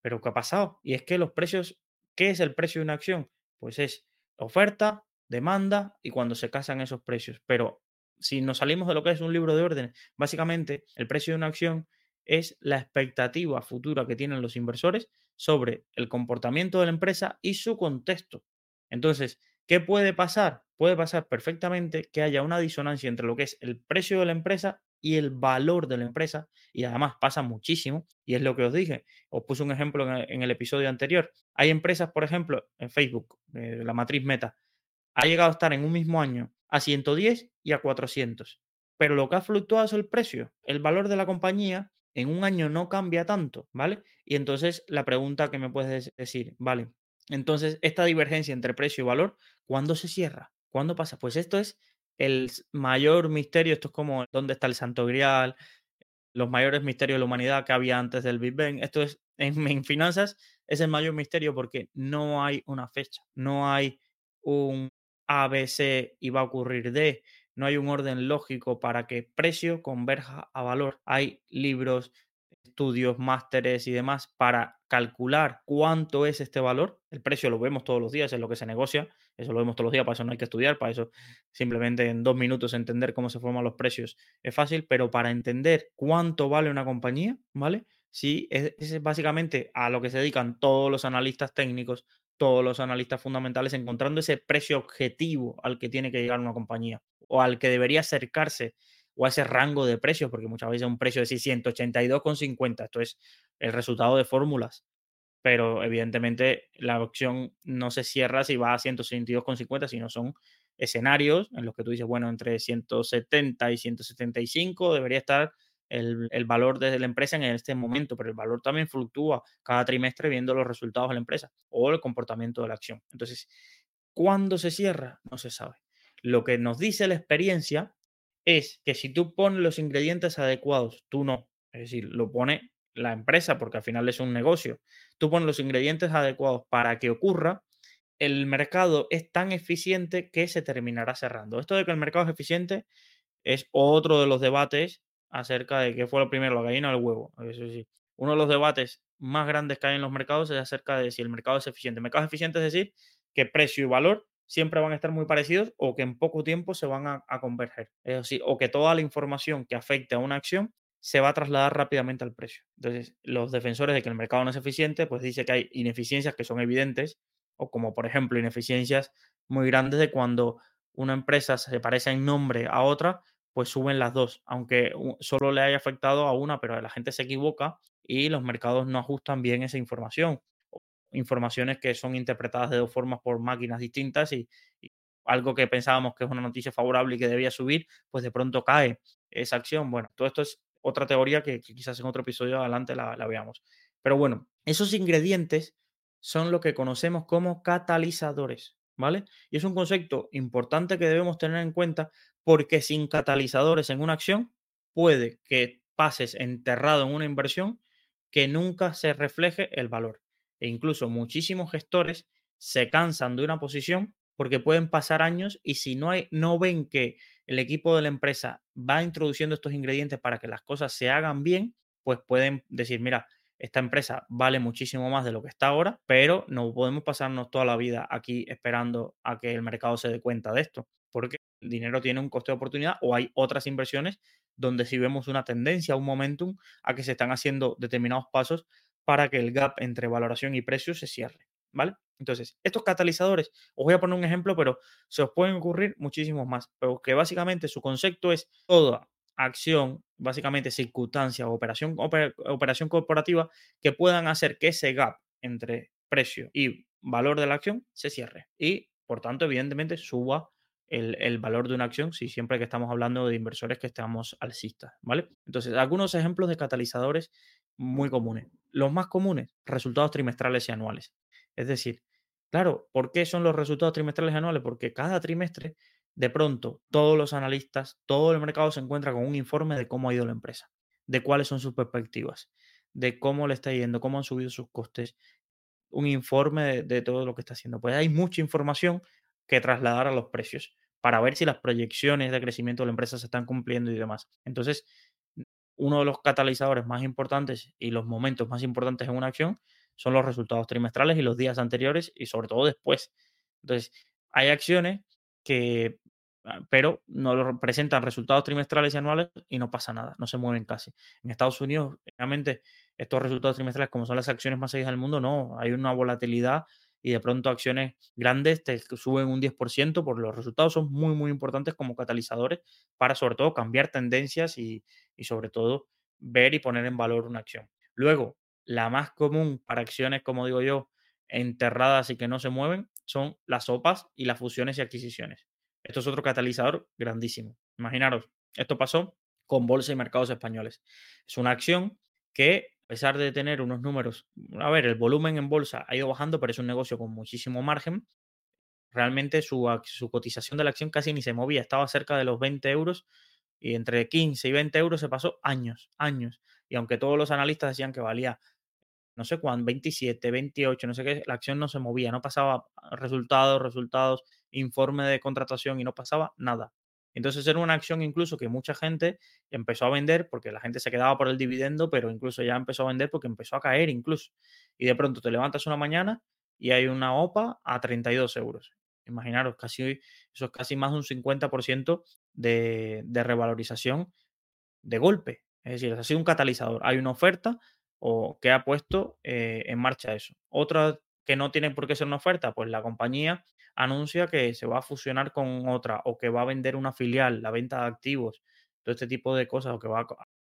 pero ¿qué ha pasado? Y es que los precios, ¿qué es el precio de una acción? Pues es oferta, demanda y cuando se casan esos precios. Pero si nos salimos de lo que es un libro de órdenes, básicamente el precio de una acción es la expectativa futura que tienen los inversores sobre el comportamiento de la empresa y su contexto. Entonces, ¿Qué puede pasar? Puede pasar perfectamente que haya una disonancia entre lo que es el precio de la empresa y el valor de la empresa. Y además pasa muchísimo. Y es lo que os dije. Os puse un ejemplo en el, episodio anterior. Hay empresas, por ejemplo, en Facebook, eh, la matriz Meta, ha llegado a estar en un mismo año a 110 y a 400. Pero lo que ha fluctuado es el precio. El valor de la compañía en un año no cambia tanto, ¿vale? Y entonces la pregunta que me puedes decir, vale, entonces, esta divergencia entre precio y valor, ¿cuándo se cierra? ¿Cuándo pasa? Pues esto es el mayor misterio, esto es como dónde está el Santo Grial, los mayores misterios de la humanidad que había antes del Big Bang. Esto es, (laughs) en, en finanzas, es el mayor misterio porque no hay una fecha, no hay un ABC y va a ocurrir D, no hay un orden lógico para que precio converja a valor. Hay libros, estudios, másteres y demás para calcular cuánto es este valor. El precio lo vemos todos los días, es lo que se negocia, eso lo vemos todos los días, para eso no hay que estudiar, para eso simplemente en dos minutos entender cómo se forman los precios es fácil, pero para entender cuánto vale una compañía, ¿vale? Sí, es, es básicamente a lo que se dedican todos los analistas técnicos, todos los analistas fundamentales, encontrando ese precio objetivo al que tiene que llegar una compañía o al que debería acercarse o a ese rango de precios, porque muchas veces un precio de 182,50, esto es el resultado de fórmulas, pero evidentemente la opción no se cierra si va a 162,50, sino son escenarios en los que tú dices, bueno, entre 170 y 175 debería estar el, valor de la empresa en este momento, pero el valor también fluctúa cada trimestre viendo los resultados de la empresa o el comportamiento de la acción. Entonces, ¿cuándo se cierra? No se sabe. Lo que nos dice la experiencia es que si tú pones los ingredientes adecuados, tú no, es decir, lo pone la empresa porque al final es un negocio, tú pones los ingredientes adecuados para que ocurra, el mercado es tan eficiente que se terminará cerrando. Esto de que el mercado es eficiente es otro de los debates acerca de qué fue lo primero, la gallina o el huevo. uno de los debates más grandes que hay en los mercados es acerca de si el mercado es eficiente. El mercado es eficiente es decir que precio y valor siempre van a estar muy parecidos o que en poco tiempo se van a, converger. Es decir, o que toda la información que afecte a una acción se va a trasladar rápidamente al precio. Entonces, los defensores de que el mercado no es eficiente, pues dice que hay ineficiencias que son evidentes, o como por ejemplo ineficiencias muy grandes de cuando una empresa se parece en nombre a otra, pues suben las dos, aunque solo le haya afectado a una, pero la gente se equivoca y los mercados no ajustan bien esa información informaciones que son interpretadas de dos formas por máquinas distintas y, algo que pensábamos que es una noticia favorable y que debía subir, pues de pronto cae esa acción. Bueno, todo esto es otra teoría que, quizás en otro episodio adelante la, la veamos. Pero bueno, esos ingredientes son lo que conocemos como catalizadores, ¿vale? Y es un concepto importante que debemos tener en cuenta porque sin catalizadores en una acción puede que pases enterrado en una inversión que nunca se refleje el valor. E incluso muchísimos gestores se cansan de una posición porque pueden pasar años y si no, hay, no ven que el equipo de la empresa va introduciendo estos ingredientes para que las cosas se hagan bien, pues pueden decir, mira, esta empresa vale muchísimo más de lo que está ahora, pero no podemos pasarnos toda la vida aquí esperando a que el mercado se dé cuenta de esto, porque el dinero tiene un coste de oportunidad o hay otras inversiones donde si vemos una tendencia, un momentum a que se están haciendo determinados pasos para que el gap entre valoración y precio se cierre, ¿vale? Entonces, estos catalizadores, os voy a poner un ejemplo, pero se os pueden ocurrir muchísimos más, pero que básicamente su concepto es toda acción, básicamente circunstancia o operación, operación corporativa que puedan hacer que ese gap entre precio y valor de la acción se cierre y, por tanto, evidentemente suba el, valor de una acción si siempre que estamos hablando de inversores que estamos alcistas, ¿vale? Entonces, algunos ejemplos de catalizadores muy comunes. Los más comunes, resultados trimestrales y anuales. Es decir, claro, ¿por qué son los resultados trimestrales y anuales? Porque cada trimestre, de pronto, todos los analistas, todo el mercado se encuentra con un informe de cómo ha ido la empresa, de cuáles son sus perspectivas, de cómo le está yendo, cómo han subido sus costes, un informe de, de todo lo que está haciendo. Pues hay mucha información que trasladar a los precios para ver si las proyecciones de crecimiento de la empresa se están cumpliendo y demás. Entonces, uno de los catalizadores más importantes y los momentos más importantes en una acción son los resultados trimestrales y los días anteriores y sobre todo después. Entonces, hay acciones que, ah, pero no presentan resultados trimestrales y anuales y no pasa nada, no se mueven casi. En Estados Unidos, realmente, estos resultados trimestrales, como son las acciones más seguidas del mundo, no, hay una volatilidad y de pronto acciones grandes te suben un 10%, por los resultados son muy, muy importantes como catalizadores para sobre todo cambiar tendencias y, y sobre todo ver y poner en valor una acción. Luego, la más común para acciones, como digo yo, enterradas y que no se mueven, son las OPAs y las fusiones y adquisiciones. Esto es otro catalizador grandísimo. Imaginaros, esto pasó con bolsa y mercados españoles. Es una acción que pesar de tener unos números, a ver, el volumen en bolsa ha ido bajando, pero es un negocio con muchísimo margen. Realmente su, su cotización de la acción casi ni se movía, estaba cerca de los 20 euros y entre 15 y 20 euros se pasó años, años. Y aunque todos los analistas decían que valía no sé cuánto, 27, 28, no sé qué, la acción no se movía, no pasaba resultados, resultados, informe de contratación y no pasaba nada. Entonces era una acción incluso que mucha gente empezó a vender porque la gente se quedaba por el dividendo, pero incluso ya empezó a vender porque empezó a caer incluso. Y de pronto te levantas una mañana y hay una OPA a 32 euros. Imaginaros, casi, eso es casi más de un 50% de, de revalorización de golpe. Es decir, ha sido un catalizador. Hay una oferta o que ha puesto eh, en marcha eso. Otra que no tiene por qué ser una oferta, pues la compañía anuncia que se va a fusionar con otra o que va a vender una filial, la venta de activos, todo este tipo de cosas, o que va a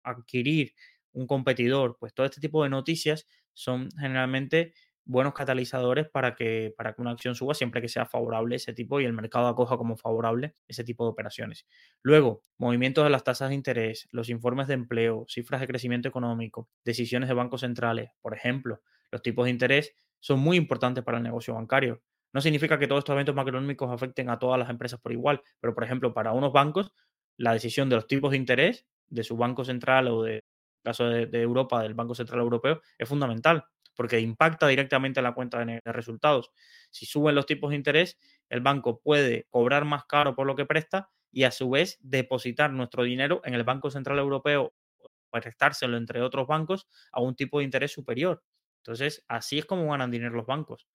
adquirir un competidor, pues todo este tipo de noticias son generalmente buenos catalizadores para que, para que una acción suba siempre que sea favorable ese tipo y el mercado acoja como favorable ese tipo de operaciones. Luego, movimientos de las tasas de interés, los informes de empleo, cifras de crecimiento económico, decisiones de bancos centrales, por ejemplo, los tipos de interés son muy importantes para el negocio bancario. No significa que todos estos eventos macroeconómicos afecten a todas las empresas por igual, pero por ejemplo, para unos bancos, la decisión de los tipos de interés de su banco central o de caso de, Europa, del Banco Central Europeo, es fundamental porque impacta directamente en la cuenta de, de resultados. Si suben los tipos de interés, el banco puede cobrar más caro por lo que presta y a su vez depositar nuestro dinero en el Banco Central Europeo prestárselo entre otros bancos a un tipo de interés superior. Entonces, así es como ganan dinero los bancos.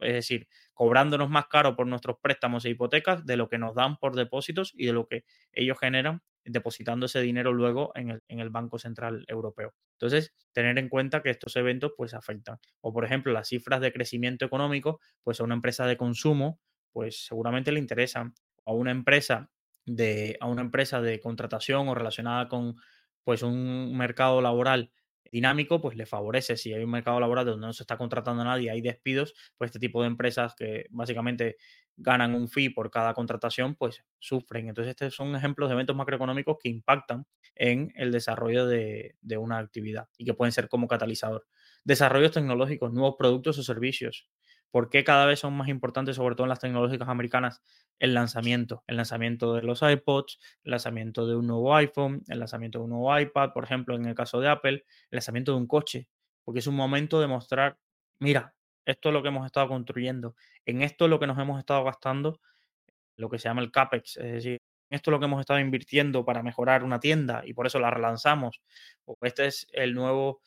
Es decir, cobrándonos más caro por nuestros préstamos e hipotecas de lo que nos dan por depósitos y de lo que ellos generan depositando ese dinero luego en el, en el Banco Central Europeo. Entonces, tener en cuenta que estos eventos pues afectan. O, por ejemplo, las cifras de crecimiento económico, pues a una empresa de consumo, pues seguramente le interesan. A una empresa de, a una empresa de contratación o relacionada con pues un mercado laboral dinámico, pues le favorece. Si hay un mercado laboral donde no se está contratando a nadie, hay despidos, pues este tipo de empresas que básicamente ganan un fee por cada contratación, pues sufren. Entonces, estos son ejemplos de eventos macroeconómicos que impactan en el desarrollo de, de una actividad y que pueden ser como catalizador. Desarrollos tecnológicos, nuevos productos o servicios. ¿Por qué cada vez son más importantes, sobre todo en las tecnológicas americanas, el lanzamiento? El lanzamiento de los iPods, el lanzamiento de un nuevo iPhone, el lanzamiento de un nuevo iPad, por ejemplo, en el caso de Apple, el lanzamiento de un coche, porque es un momento de mostrar, mira, esto es lo que hemos estado construyendo, en esto es lo que nos hemos estado gastando, lo que se llama el CAPEX, es decir, esto es lo que hemos estado invirtiendo para mejorar una tienda y por eso la relanzamos, o este es el nuevo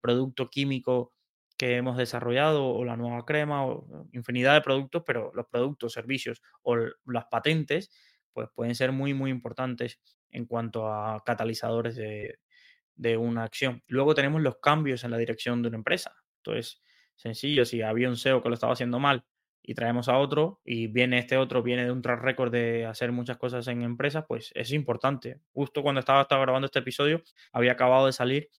producto químico que hemos desarrollado o la nueva crema o infinidad de productos, pero los productos, servicios o las patentes pues pueden ser muy, muy importantes en cuanto a catalizadores de, de una acción. Luego tenemos los cambios en la dirección de una empresa. Entonces, sencillo, si había un SEO que lo estaba haciendo mal, y traemos a otro y viene este otro, viene de un track record de hacer muchas cosas en empresas, pues es importante. Justo cuando estaba, estaba grabando este episodio, había acabado de salir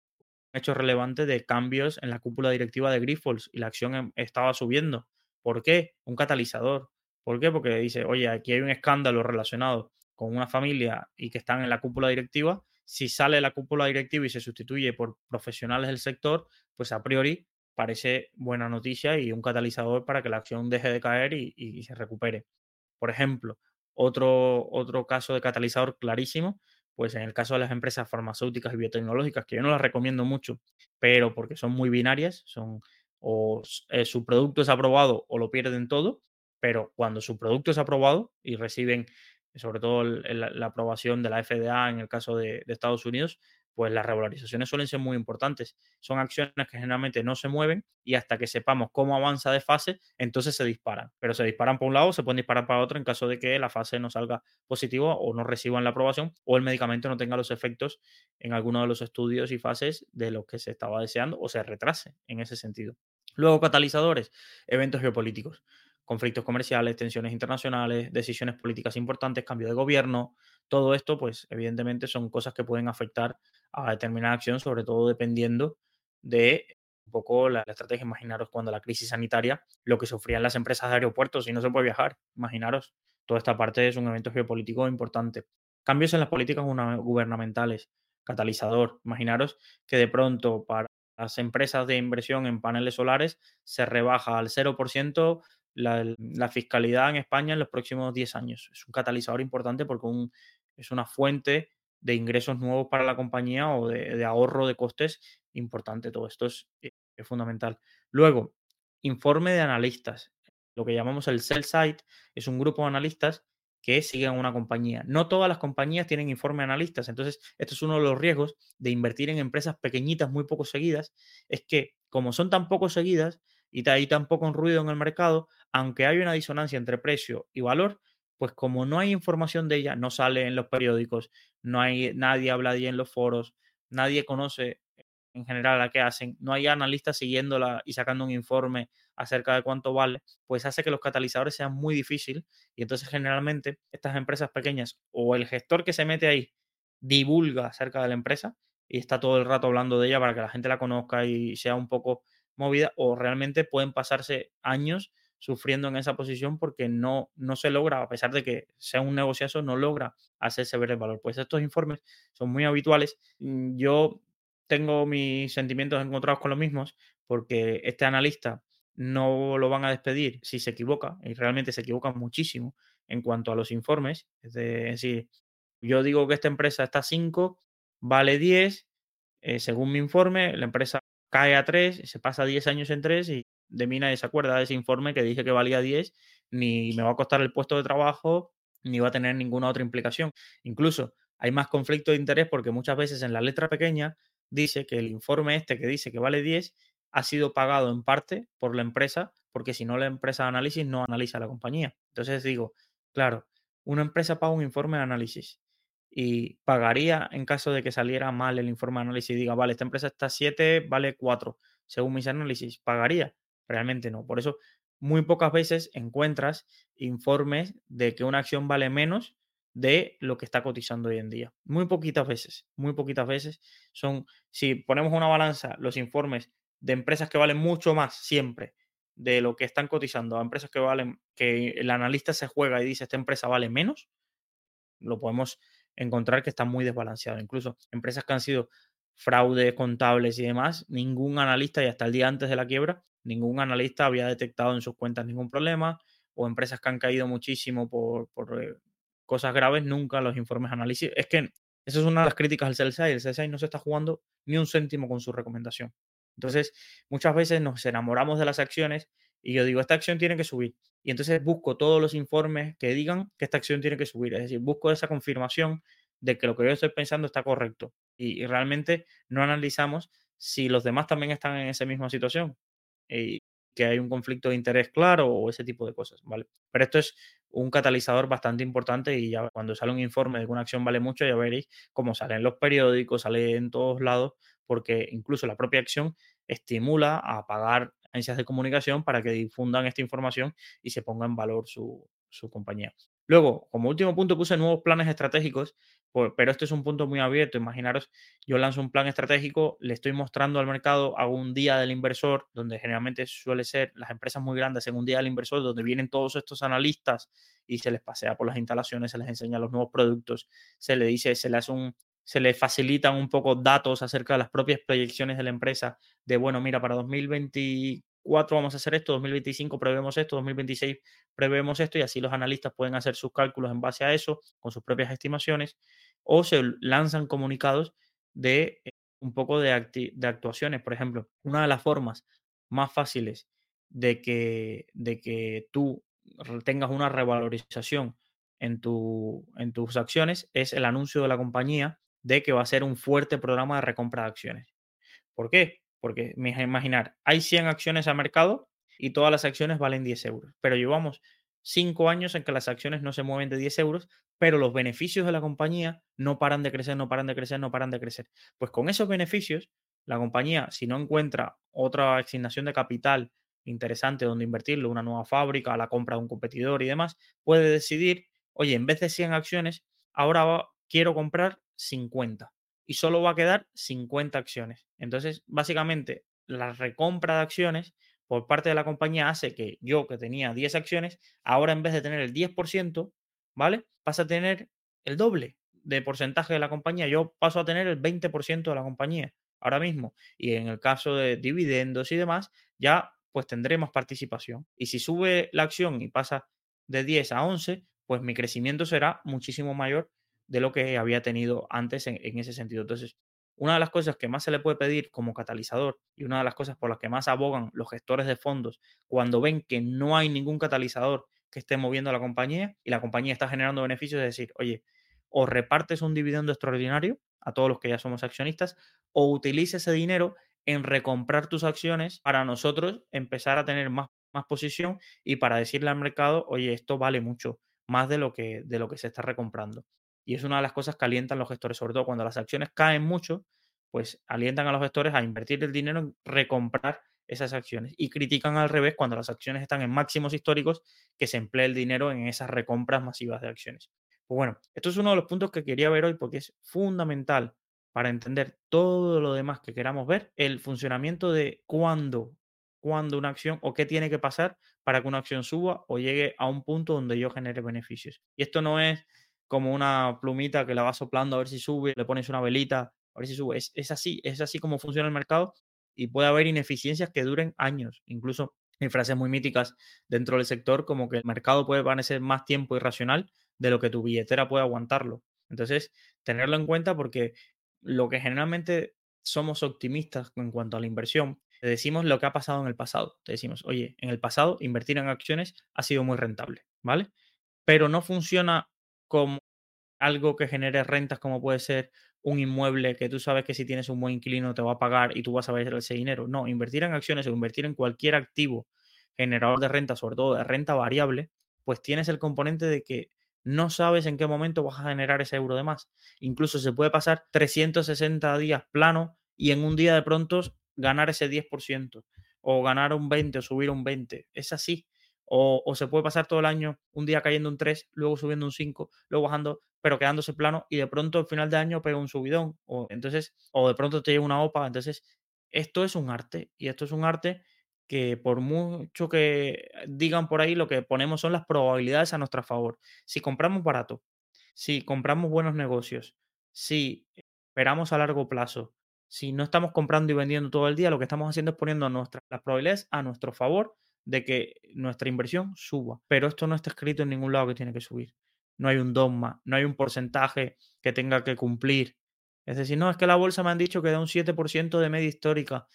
un hecho relevante de cambios en la cúpula directiva de Grifols y la acción em, estaba subiendo. ¿Por qué? Un catalizador. ¿Por qué? Porque dice, oye, aquí hay un escándalo relacionado con una familia y que están en la cúpula directiva. Si sale la cúpula directiva y se sustituye por profesionales del sector, pues a priori parece buena noticia y un catalizador para que la acción deje de caer y, se recupere. Por ejemplo, otro, otro caso de catalizador clarísimo, pues en el caso de las empresas farmacéuticas y biotecnológicas, que yo no las recomiendo mucho, pero porque son muy binarias, son o eh, su producto es aprobado o lo pierden todo, pero cuando su producto es aprobado y reciben sobre todo la aprobación de la FDA en el caso de Estados Unidos, pues las regularizaciones suelen ser muy importantes. Son acciones que generalmente no se mueven y hasta que sepamos cómo avanza de fase, entonces se disparan. Pero se disparan por un lado, se pueden disparar para otro en caso de que la fase no salga positiva o no reciban la aprobación o el medicamento no tenga los efectos en alguno de los estudios y fases de los que se estaba deseando o se retrase en ese sentido. Luego, catalizadores, eventos geopolíticos conflictos comerciales, tensiones internacionales, decisiones políticas importantes, cambio de gobierno, todo esto, pues evidentemente son cosas que pueden afectar a determinada acción, sobre todo dependiendo de un poco la, estrategia. Imaginaros cuando la crisis sanitaria, lo que sufrían las empresas de aeropuertos y no se puede viajar. Imaginaros, toda esta parte es un evento geopolítico importante. Cambios en las políticas gubernamentales, catalizador. Imaginaros que de pronto para las empresas de inversión en paneles solares se rebaja al 0% la, fiscalidad en España en los próximos 10 años. Es un catalizador importante porque es una fuente de ingresos nuevos para la compañía o de, ahorro de costes importante. Todo esto es, eh, es, fundamental. Luego, informe de analistas. Lo que llamamos el sell side es un grupo de analistas que siguen una compañía. No todas las compañías tienen informe de analistas. Entonces, esto es uno de los riesgos de invertir en empresas pequeñitas, muy poco seguidas. Es que, como son tan poco seguidas, y hay tan poco ruido en el mercado, aunque hay una disonancia entre precio y valor, pues como no hay información de ella, no sale en los periódicos, no hay nadie habla de ella en los foros, nadie conoce en general a qué hacen, no hay analistas siguiéndola y sacando un informe acerca de cuánto vale, pues hace que los catalizadores sean muy difíciles y entonces generalmente estas empresas pequeñas o el gestor que se mete ahí divulga acerca de la empresa y está todo el rato hablando de ella para que la gente la conozca y sea un poco movida o realmente pueden pasarse años sufriendo en esa posición porque no, no se logra, a pesar de que sea un negociazo, no logra hacerse ver el valor. Pues estos informes son muy habituales. Mm, yo tengo mis sentimientos encontrados con los mismos porque este analista no lo van a despedir si se equivoca y realmente se equivoca muchísimo en cuanto a los informes. Es decir, yo digo que esta empresa está 5, vale 10, eh, según mi informe, la empresa cae a 3, se pasa 10 años en 3 y de mí nadie se acuerda de ese informe que dije que valía 10, ni me va a costar el puesto de trabajo, ni va a tener ninguna otra implicación. Incluso hay más conflicto de interés porque muchas veces en la letra pequeña dice que el informe este que dice que vale 10 ha sido pagado en parte por la empresa, porque si no la empresa de análisis no analiza la compañía. Entonces digo, claro, una empresa paga un informe de análisis y pagaría en caso de que saliera mal el informe de análisis y diga, vale, esta empresa está 7, vale 4, según mis análisis, pagaría. Realmente no. Por eso, muy pocas veces encuentras informes de que una acción vale menos de lo que está cotizando hoy en día. Muy poquitas veces, muy poquitas veces son, si ponemos una balanza, los informes de empresas que valen mucho más siempre de lo que están cotizando a empresas que valen, que el analista se juega y dice esta empresa vale menos, lo podemos encontrar que está muy desbalanceado. Incluso empresas que han sido fraudes contables y demás, ningún analista, y hasta el día antes de la quiebra, ningún analista había detectado en sus cuentas ningún problema, o empresas que han caído muchísimo por, eh, cosas graves, nunca los informes análisis. Es que eso es una de las críticas al CELSAI. El CELSAI no se está jugando ni un céntimo con su recomendación. Entonces, muchas veces nos enamoramos de las acciones y yo digo, esta acción tiene que subir. Y entonces busco todos los informes que digan que esta acción tiene que subir. Es decir, busco esa confirmación de que lo que yo estoy pensando está correcto. Y, realmente no analizamos si los demás también están en esa misma situación. Y que hay un conflicto de interés claro o ese tipo de cosas, ¿vale? Pero esto es un catalizador bastante importante y ya cuando sale un informe de que una acción vale mucho, ya veréis cómo sale en los periódicos, sale en todos lados, porque incluso la propia acción estimula a pagar agencias de comunicación para que difundan esta información y se ponga en valor su, su compañía. Luego, como último punto, puse nuevos planes estratégicos, pero este es un punto muy abierto. Imaginaros, yo lanzo un plan estratégico, le estoy mostrando al mercado a un día del inversor, donde generalmente suele ser las empresas muy grandes en un día del inversor, donde vienen todos estos analistas y se les pasea por las instalaciones, se les enseña los nuevos productos, se le dice, se le hace un, se le facilitan un poco datos acerca de las propias proyecciones de la empresa, de bueno, mira, para 2020 vamos a hacer esto, 2025 prevemos esto, 2026 prevemos esto y así los analistas pueden hacer sus cálculos en base a eso, con sus propias estimaciones, o se lanzan comunicados de eh, un poco de, de actuaciones. Por ejemplo, una de las formas más fáciles de que, de que tú tengas una revalorización en, tu, en tus acciones es el anuncio de la compañía de que va a ser un fuerte programa de recompra de acciones. ¿Por qué? Porque imaginar, hay 100 acciones a mercado y todas las acciones valen 10 euros, pero llevamos 5 años en que las acciones no se mueven de 10 euros, pero los beneficios de la compañía no paran de crecer, no paran de crecer, no paran de crecer. Pues con esos beneficios, la compañía, si no encuentra otra asignación de capital interesante donde invertirlo, una nueva fábrica, la compra de un competidor y demás, puede decidir, oye, en vez de 100 acciones, ahora quiero comprar 50 y solo va a quedar 50 acciones. Entonces, básicamente, la recompra de acciones por parte de la compañía hace que yo, que tenía 10 acciones, ahora en vez de tener el 10%, ¿vale? Pasa a tener el doble de porcentaje de la compañía. Yo paso a tener el 20% de la compañía ahora mismo. Y en el caso de dividendos y demás, ya pues tendremos participación. Y si sube la acción y pasa de 10 a 11, pues mi crecimiento será muchísimo mayor de lo que había tenido antes en, ese sentido. Entonces, una de las cosas que más se le puede pedir como catalizador y una de las cosas por las que más abogan los gestores de fondos cuando ven que no hay ningún catalizador que esté moviendo a la compañía y la compañía está generando beneficios, es decir, oye, o repartes un dividendo extraordinario a todos los que ya somos accionistas, o utilice ese dinero en recomprar tus acciones para nosotros empezar a tener más, más posición y para decirle al mercado, oye, esto vale mucho, más de lo que, de lo que se está recomprando. Y es una de las cosas que alientan los gestores, sobre todo cuando las acciones caen mucho, pues alientan a los gestores a invertir el dinero en recomprar esas acciones y critican al revés cuando las acciones están en máximos históricos que se emplee el dinero en esas recompras masivas de acciones. Pues bueno, esto es uno de los puntos que quería ver hoy porque es fundamental para entender todo lo demás que queramos ver, el funcionamiento de cuándo, cuándo una acción o qué tiene que pasar para que una acción suba o llegue a un punto donde yo genere beneficios. Y esto no es como una plumita que la va soplando a ver si sube, le pones una velita a ver si sube. Es, es así, es así como funciona el mercado y puede haber ineficiencias que duren años. Incluso hay frases muy míticas dentro del sector como que el mercado puede permanecer más tiempo irracional de lo que tu billetera puede aguantarlo. Entonces, tenerlo en cuenta porque lo que generalmente somos optimistas en cuanto a la inversión, decimos lo que ha pasado en el pasado. Te decimos, oye, en el pasado invertir en acciones ha sido muy rentable, ¿vale? Pero no funciona algo que genere rentas como puede ser un inmueble que tú sabes que si tienes un buen inquilino te va a pagar y tú vas a ver ese dinero. No, invertir en acciones o invertir en cualquier activo generador de renta, sobre todo de renta variable, pues tienes el componente de que no sabes en qué momento vas a generar ese euro de más. Incluso se puede pasar 360 días plano y en un día de pronto ganar ese 10% o ganar un 20 o subir un 20. Es así. O, se puede pasar todo el año un día cayendo un 3, luego subiendo un 5, luego bajando, pero quedándose plano y de pronto al final de año pega un subidón. O, entonces, o de pronto te llega una OPA. Entonces, esto es un arte y esto es un arte que por mucho que digan por ahí, lo que ponemos son las probabilidades a nuestro favor. Si compramos barato, si compramos buenos negocios, si esperamos a largo plazo, si no estamos comprando y vendiendo todo el día, lo que estamos haciendo es poniendo nuestras, las probabilidades a nuestro favor de que nuestra inversión suba. Pero esto no está escrito en ningún lado que tiene que subir. No hay un dogma, no hay un porcentaje que tenga que cumplir. Es decir, no, es que la bolsa me han dicho que da un 7% de media histórica.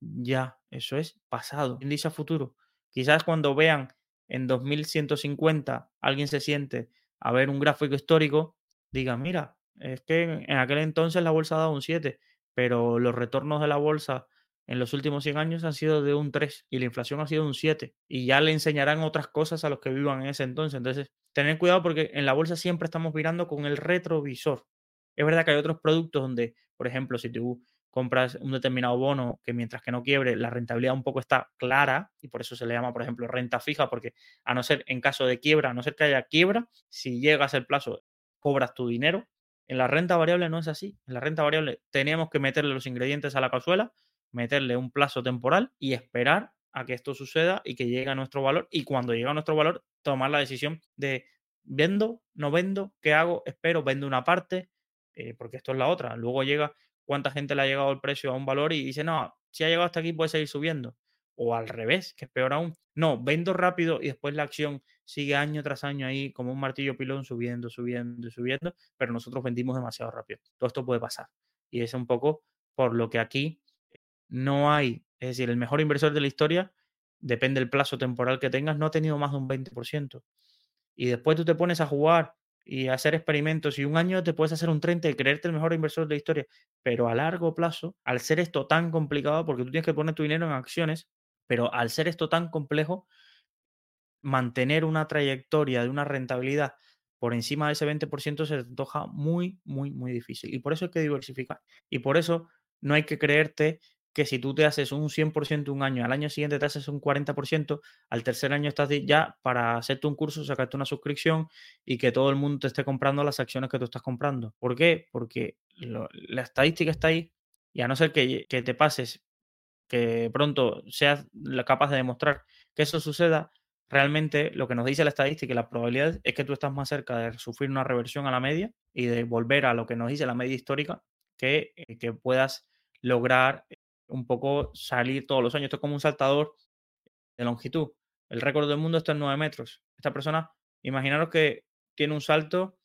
Ya, eso es pasado. ¿Quién dice a futuro? Quizás cuando vean en 2150 alguien se siente a ver un gráfico histórico, diga, mira, es que en aquel entonces la bolsa ha dado un 7, pero los retornos de la bolsa en los últimos 100 años han sido de un 3 y la inflación ha sido un 7 y ya le enseñarán otras cosas a los que vivan en ese entonces. Entonces, tener cuidado porque en la bolsa siempre estamos mirando con el retrovisor. Es verdad que hay otros productos donde, por ejemplo, si tú compras un determinado bono que mientras que no quiebre, la rentabilidad un poco está clara y por eso se le llama, por ejemplo, renta fija, porque a no ser en caso de quiebra, a no ser que haya quiebra, si llegas el plazo, cobras tu dinero. En la renta variable no es así. En la renta variable tenemos que meterle los ingredientes a la cazuela, meterle un plazo temporal y esperar a que esto suceda y que llegue a nuestro valor. Y cuando llega a nuestro valor, tomar la decisión de vendo, no vendo, qué hago, espero, vendo una parte, eh, porque esto es la otra. Luego llega cuánta gente le ha llegado el precio a un valor y dice, no, si ha llegado hasta aquí puede seguir subiendo. O al revés, que es peor aún. No, vendo rápido y después la acción sigue año tras año ahí como un martillo pilón subiendo, subiendo y subiendo, pero nosotros vendimos demasiado rápido. Todo esto puede pasar. Y es un poco por lo que aquí no hay, es decir, el mejor inversor de la historia, depende del plazo temporal que tengas, no ha tenido más de un 20%. Y después tú te pones a jugar y hacer experimentos y un año te puedes hacer un 30 y creerte el mejor inversor de la historia, pero a largo plazo, al ser esto tan complicado, porque tú tienes que poner tu dinero en acciones, pero al ser esto tan complejo, mantener una trayectoria de una rentabilidad por encima de ese 20% se te antoja muy, muy, muy difícil. Y por eso hay que diversificar. Y por eso no hay que creerte que si tú te haces un 100% un año, al año siguiente te haces un 40%, al tercer año estás ya para hacerte un curso, sacarte una suscripción y que todo el mundo te esté comprando las acciones que tú estás comprando. ¿Por qué? Porque la estadística está ahí y a no ser que, que te pases, que pronto seas capaz de demostrar que eso suceda, realmente lo que nos dice la estadística y la probabilidad es que tú estás más cerca de sufrir una reversión a la media y de volver a lo que nos dice la media histórica que, eh, que puedas lograr un poco salir todos los años. Esto es como un saltador de longitud. El récord del mundo está en 9 metros. Esta persona, imaginaros que tiene un salto,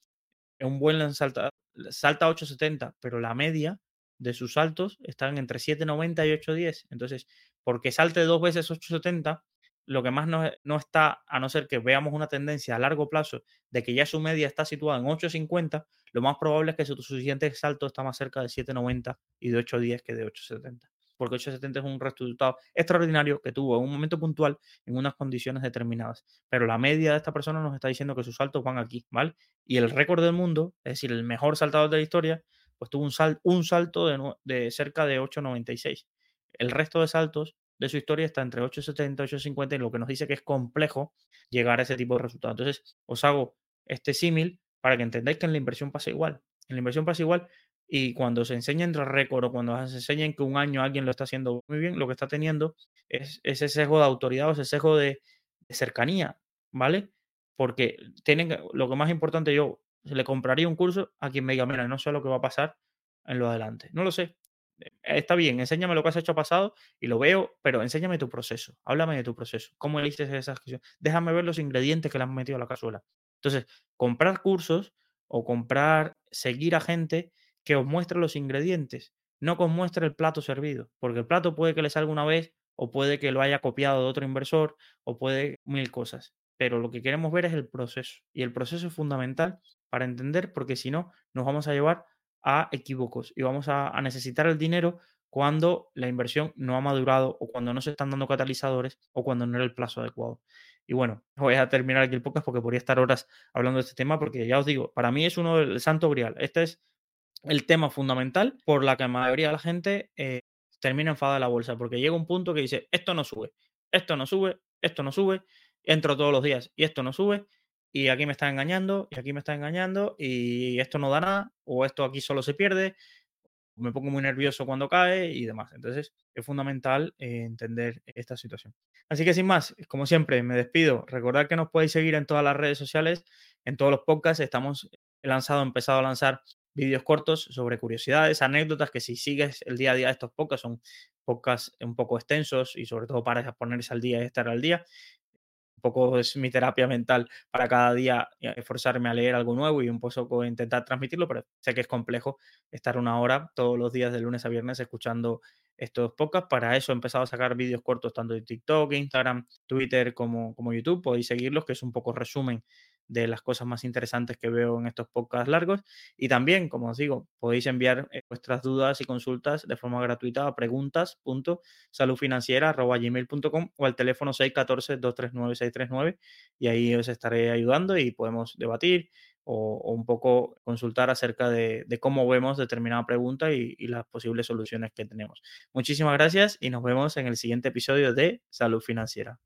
un buen salta, salta 8,70, pero la media de sus saltos están entre 7,90 y 8,10. Entonces, porque salte dos veces 8,70, lo que más no, no, está, a no ser que veamos una tendencia a largo plazo de que ya su media está situada en 8,50, lo más probable es que su, siguiente salto está más cerca de 7,90 y de 8,10 que de 8,70 porque 870 es un resultado extraordinario que tuvo en un momento puntual en unas condiciones determinadas. Pero la media de esta persona nos está diciendo que sus saltos van aquí, ¿vale? Y el récord del mundo, es decir, el mejor saltador de la historia, pues tuvo un, un salto de, cerca de 896. El resto de saltos de su historia está entre 870 y 850, y lo que nos dice que es complejo llegar a ese tipo de resultados. Entonces, os hago este símil para que entendáis que en la inversión pasa igual. En la inversión pasa igual y cuando se enseña el récord o cuando se enseña que un año alguien lo está haciendo muy bien, lo que está teniendo es ese sesgo de autoridad o ese sesgo de, cercanía, ¿vale? Porque tienen lo que más importante yo le compraría un curso a quien me diga, mira, no sé lo que va a pasar en lo adelante. No lo sé. Está bien, enséñame lo que has hecho pasado y lo veo, pero enséñame tu proceso. Háblame de tu proceso. ¿Cómo eliges esas acciones? Déjame ver los ingredientes que le han metido a la cazuela. Entonces, comprar cursos o comprar, seguir a gente que os muestre los ingredientes, no que os muestre el plato servido, porque el plato puede que le salga una vez o puede que lo haya copiado de otro inversor o puede mil cosas. Pero lo que queremos ver es el proceso y el proceso es fundamental para entender porque si no nos vamos a llevar a equívocos y vamos a, necesitar el dinero cuando la inversión no ha madurado o cuando no se están dando catalizadores o cuando no era el plazo adecuado. Y bueno, (laughs) voy a terminar aquí el podcast porque podría estar horas hablando de este tema porque ya os digo, para mí es uno del santo grial. Este es el tema fundamental por la que la mayoría de la gente eh, termina enfadada de la bolsa, porque llega un punto que dice, esto no sube, esto no sube, esto no sube, entro todos los días y esto no sube, y aquí me está engañando, y aquí me está engañando, y esto no da nada, o esto aquí solo se pierde, me pongo muy nervioso cuando cae y demás. Entonces es fundamental eh, entender esta situación. Así que sin más, como siempre, me despido. Recordad que nos podéis seguir en todas las redes sociales, en todos los podcasts. Estamos lanzado, empezado a lanzar vídeos cortos sobre curiosidades, anécdotas, que si sigues el día a día estos podcasts, son podcasts un poco extensos y sobre todo para ponerse al día y estar al día. Un poco es mi terapia mental para cada día eh, esforzarme a leer algo nuevo y un poco intentar transmitirlo, pero sé que es complejo estar una hora todos los días de lunes a viernes escuchando estos podcasts. Para eso he empezado a sacar vídeos cortos tanto de TikTok, Instagram, Twitter como, como YouTube. Podéis seguirlos, que es un poco resumen de las cosas más interesantes que veo en estos podcasts largos. Y también, como os digo, podéis enviar eh, vuestras dudas y consultas de forma gratuita a preguntas.saludfinanciera.gmail.com o al teléfono 614-239-639 y ahí os estaré ayudando y podemos debatir o, un poco consultar acerca de, cómo vemos determinada pregunta y, y las posibles soluciones que tenemos. Muchísimas gracias y nos vemos en el siguiente episodio de Salud Financiera.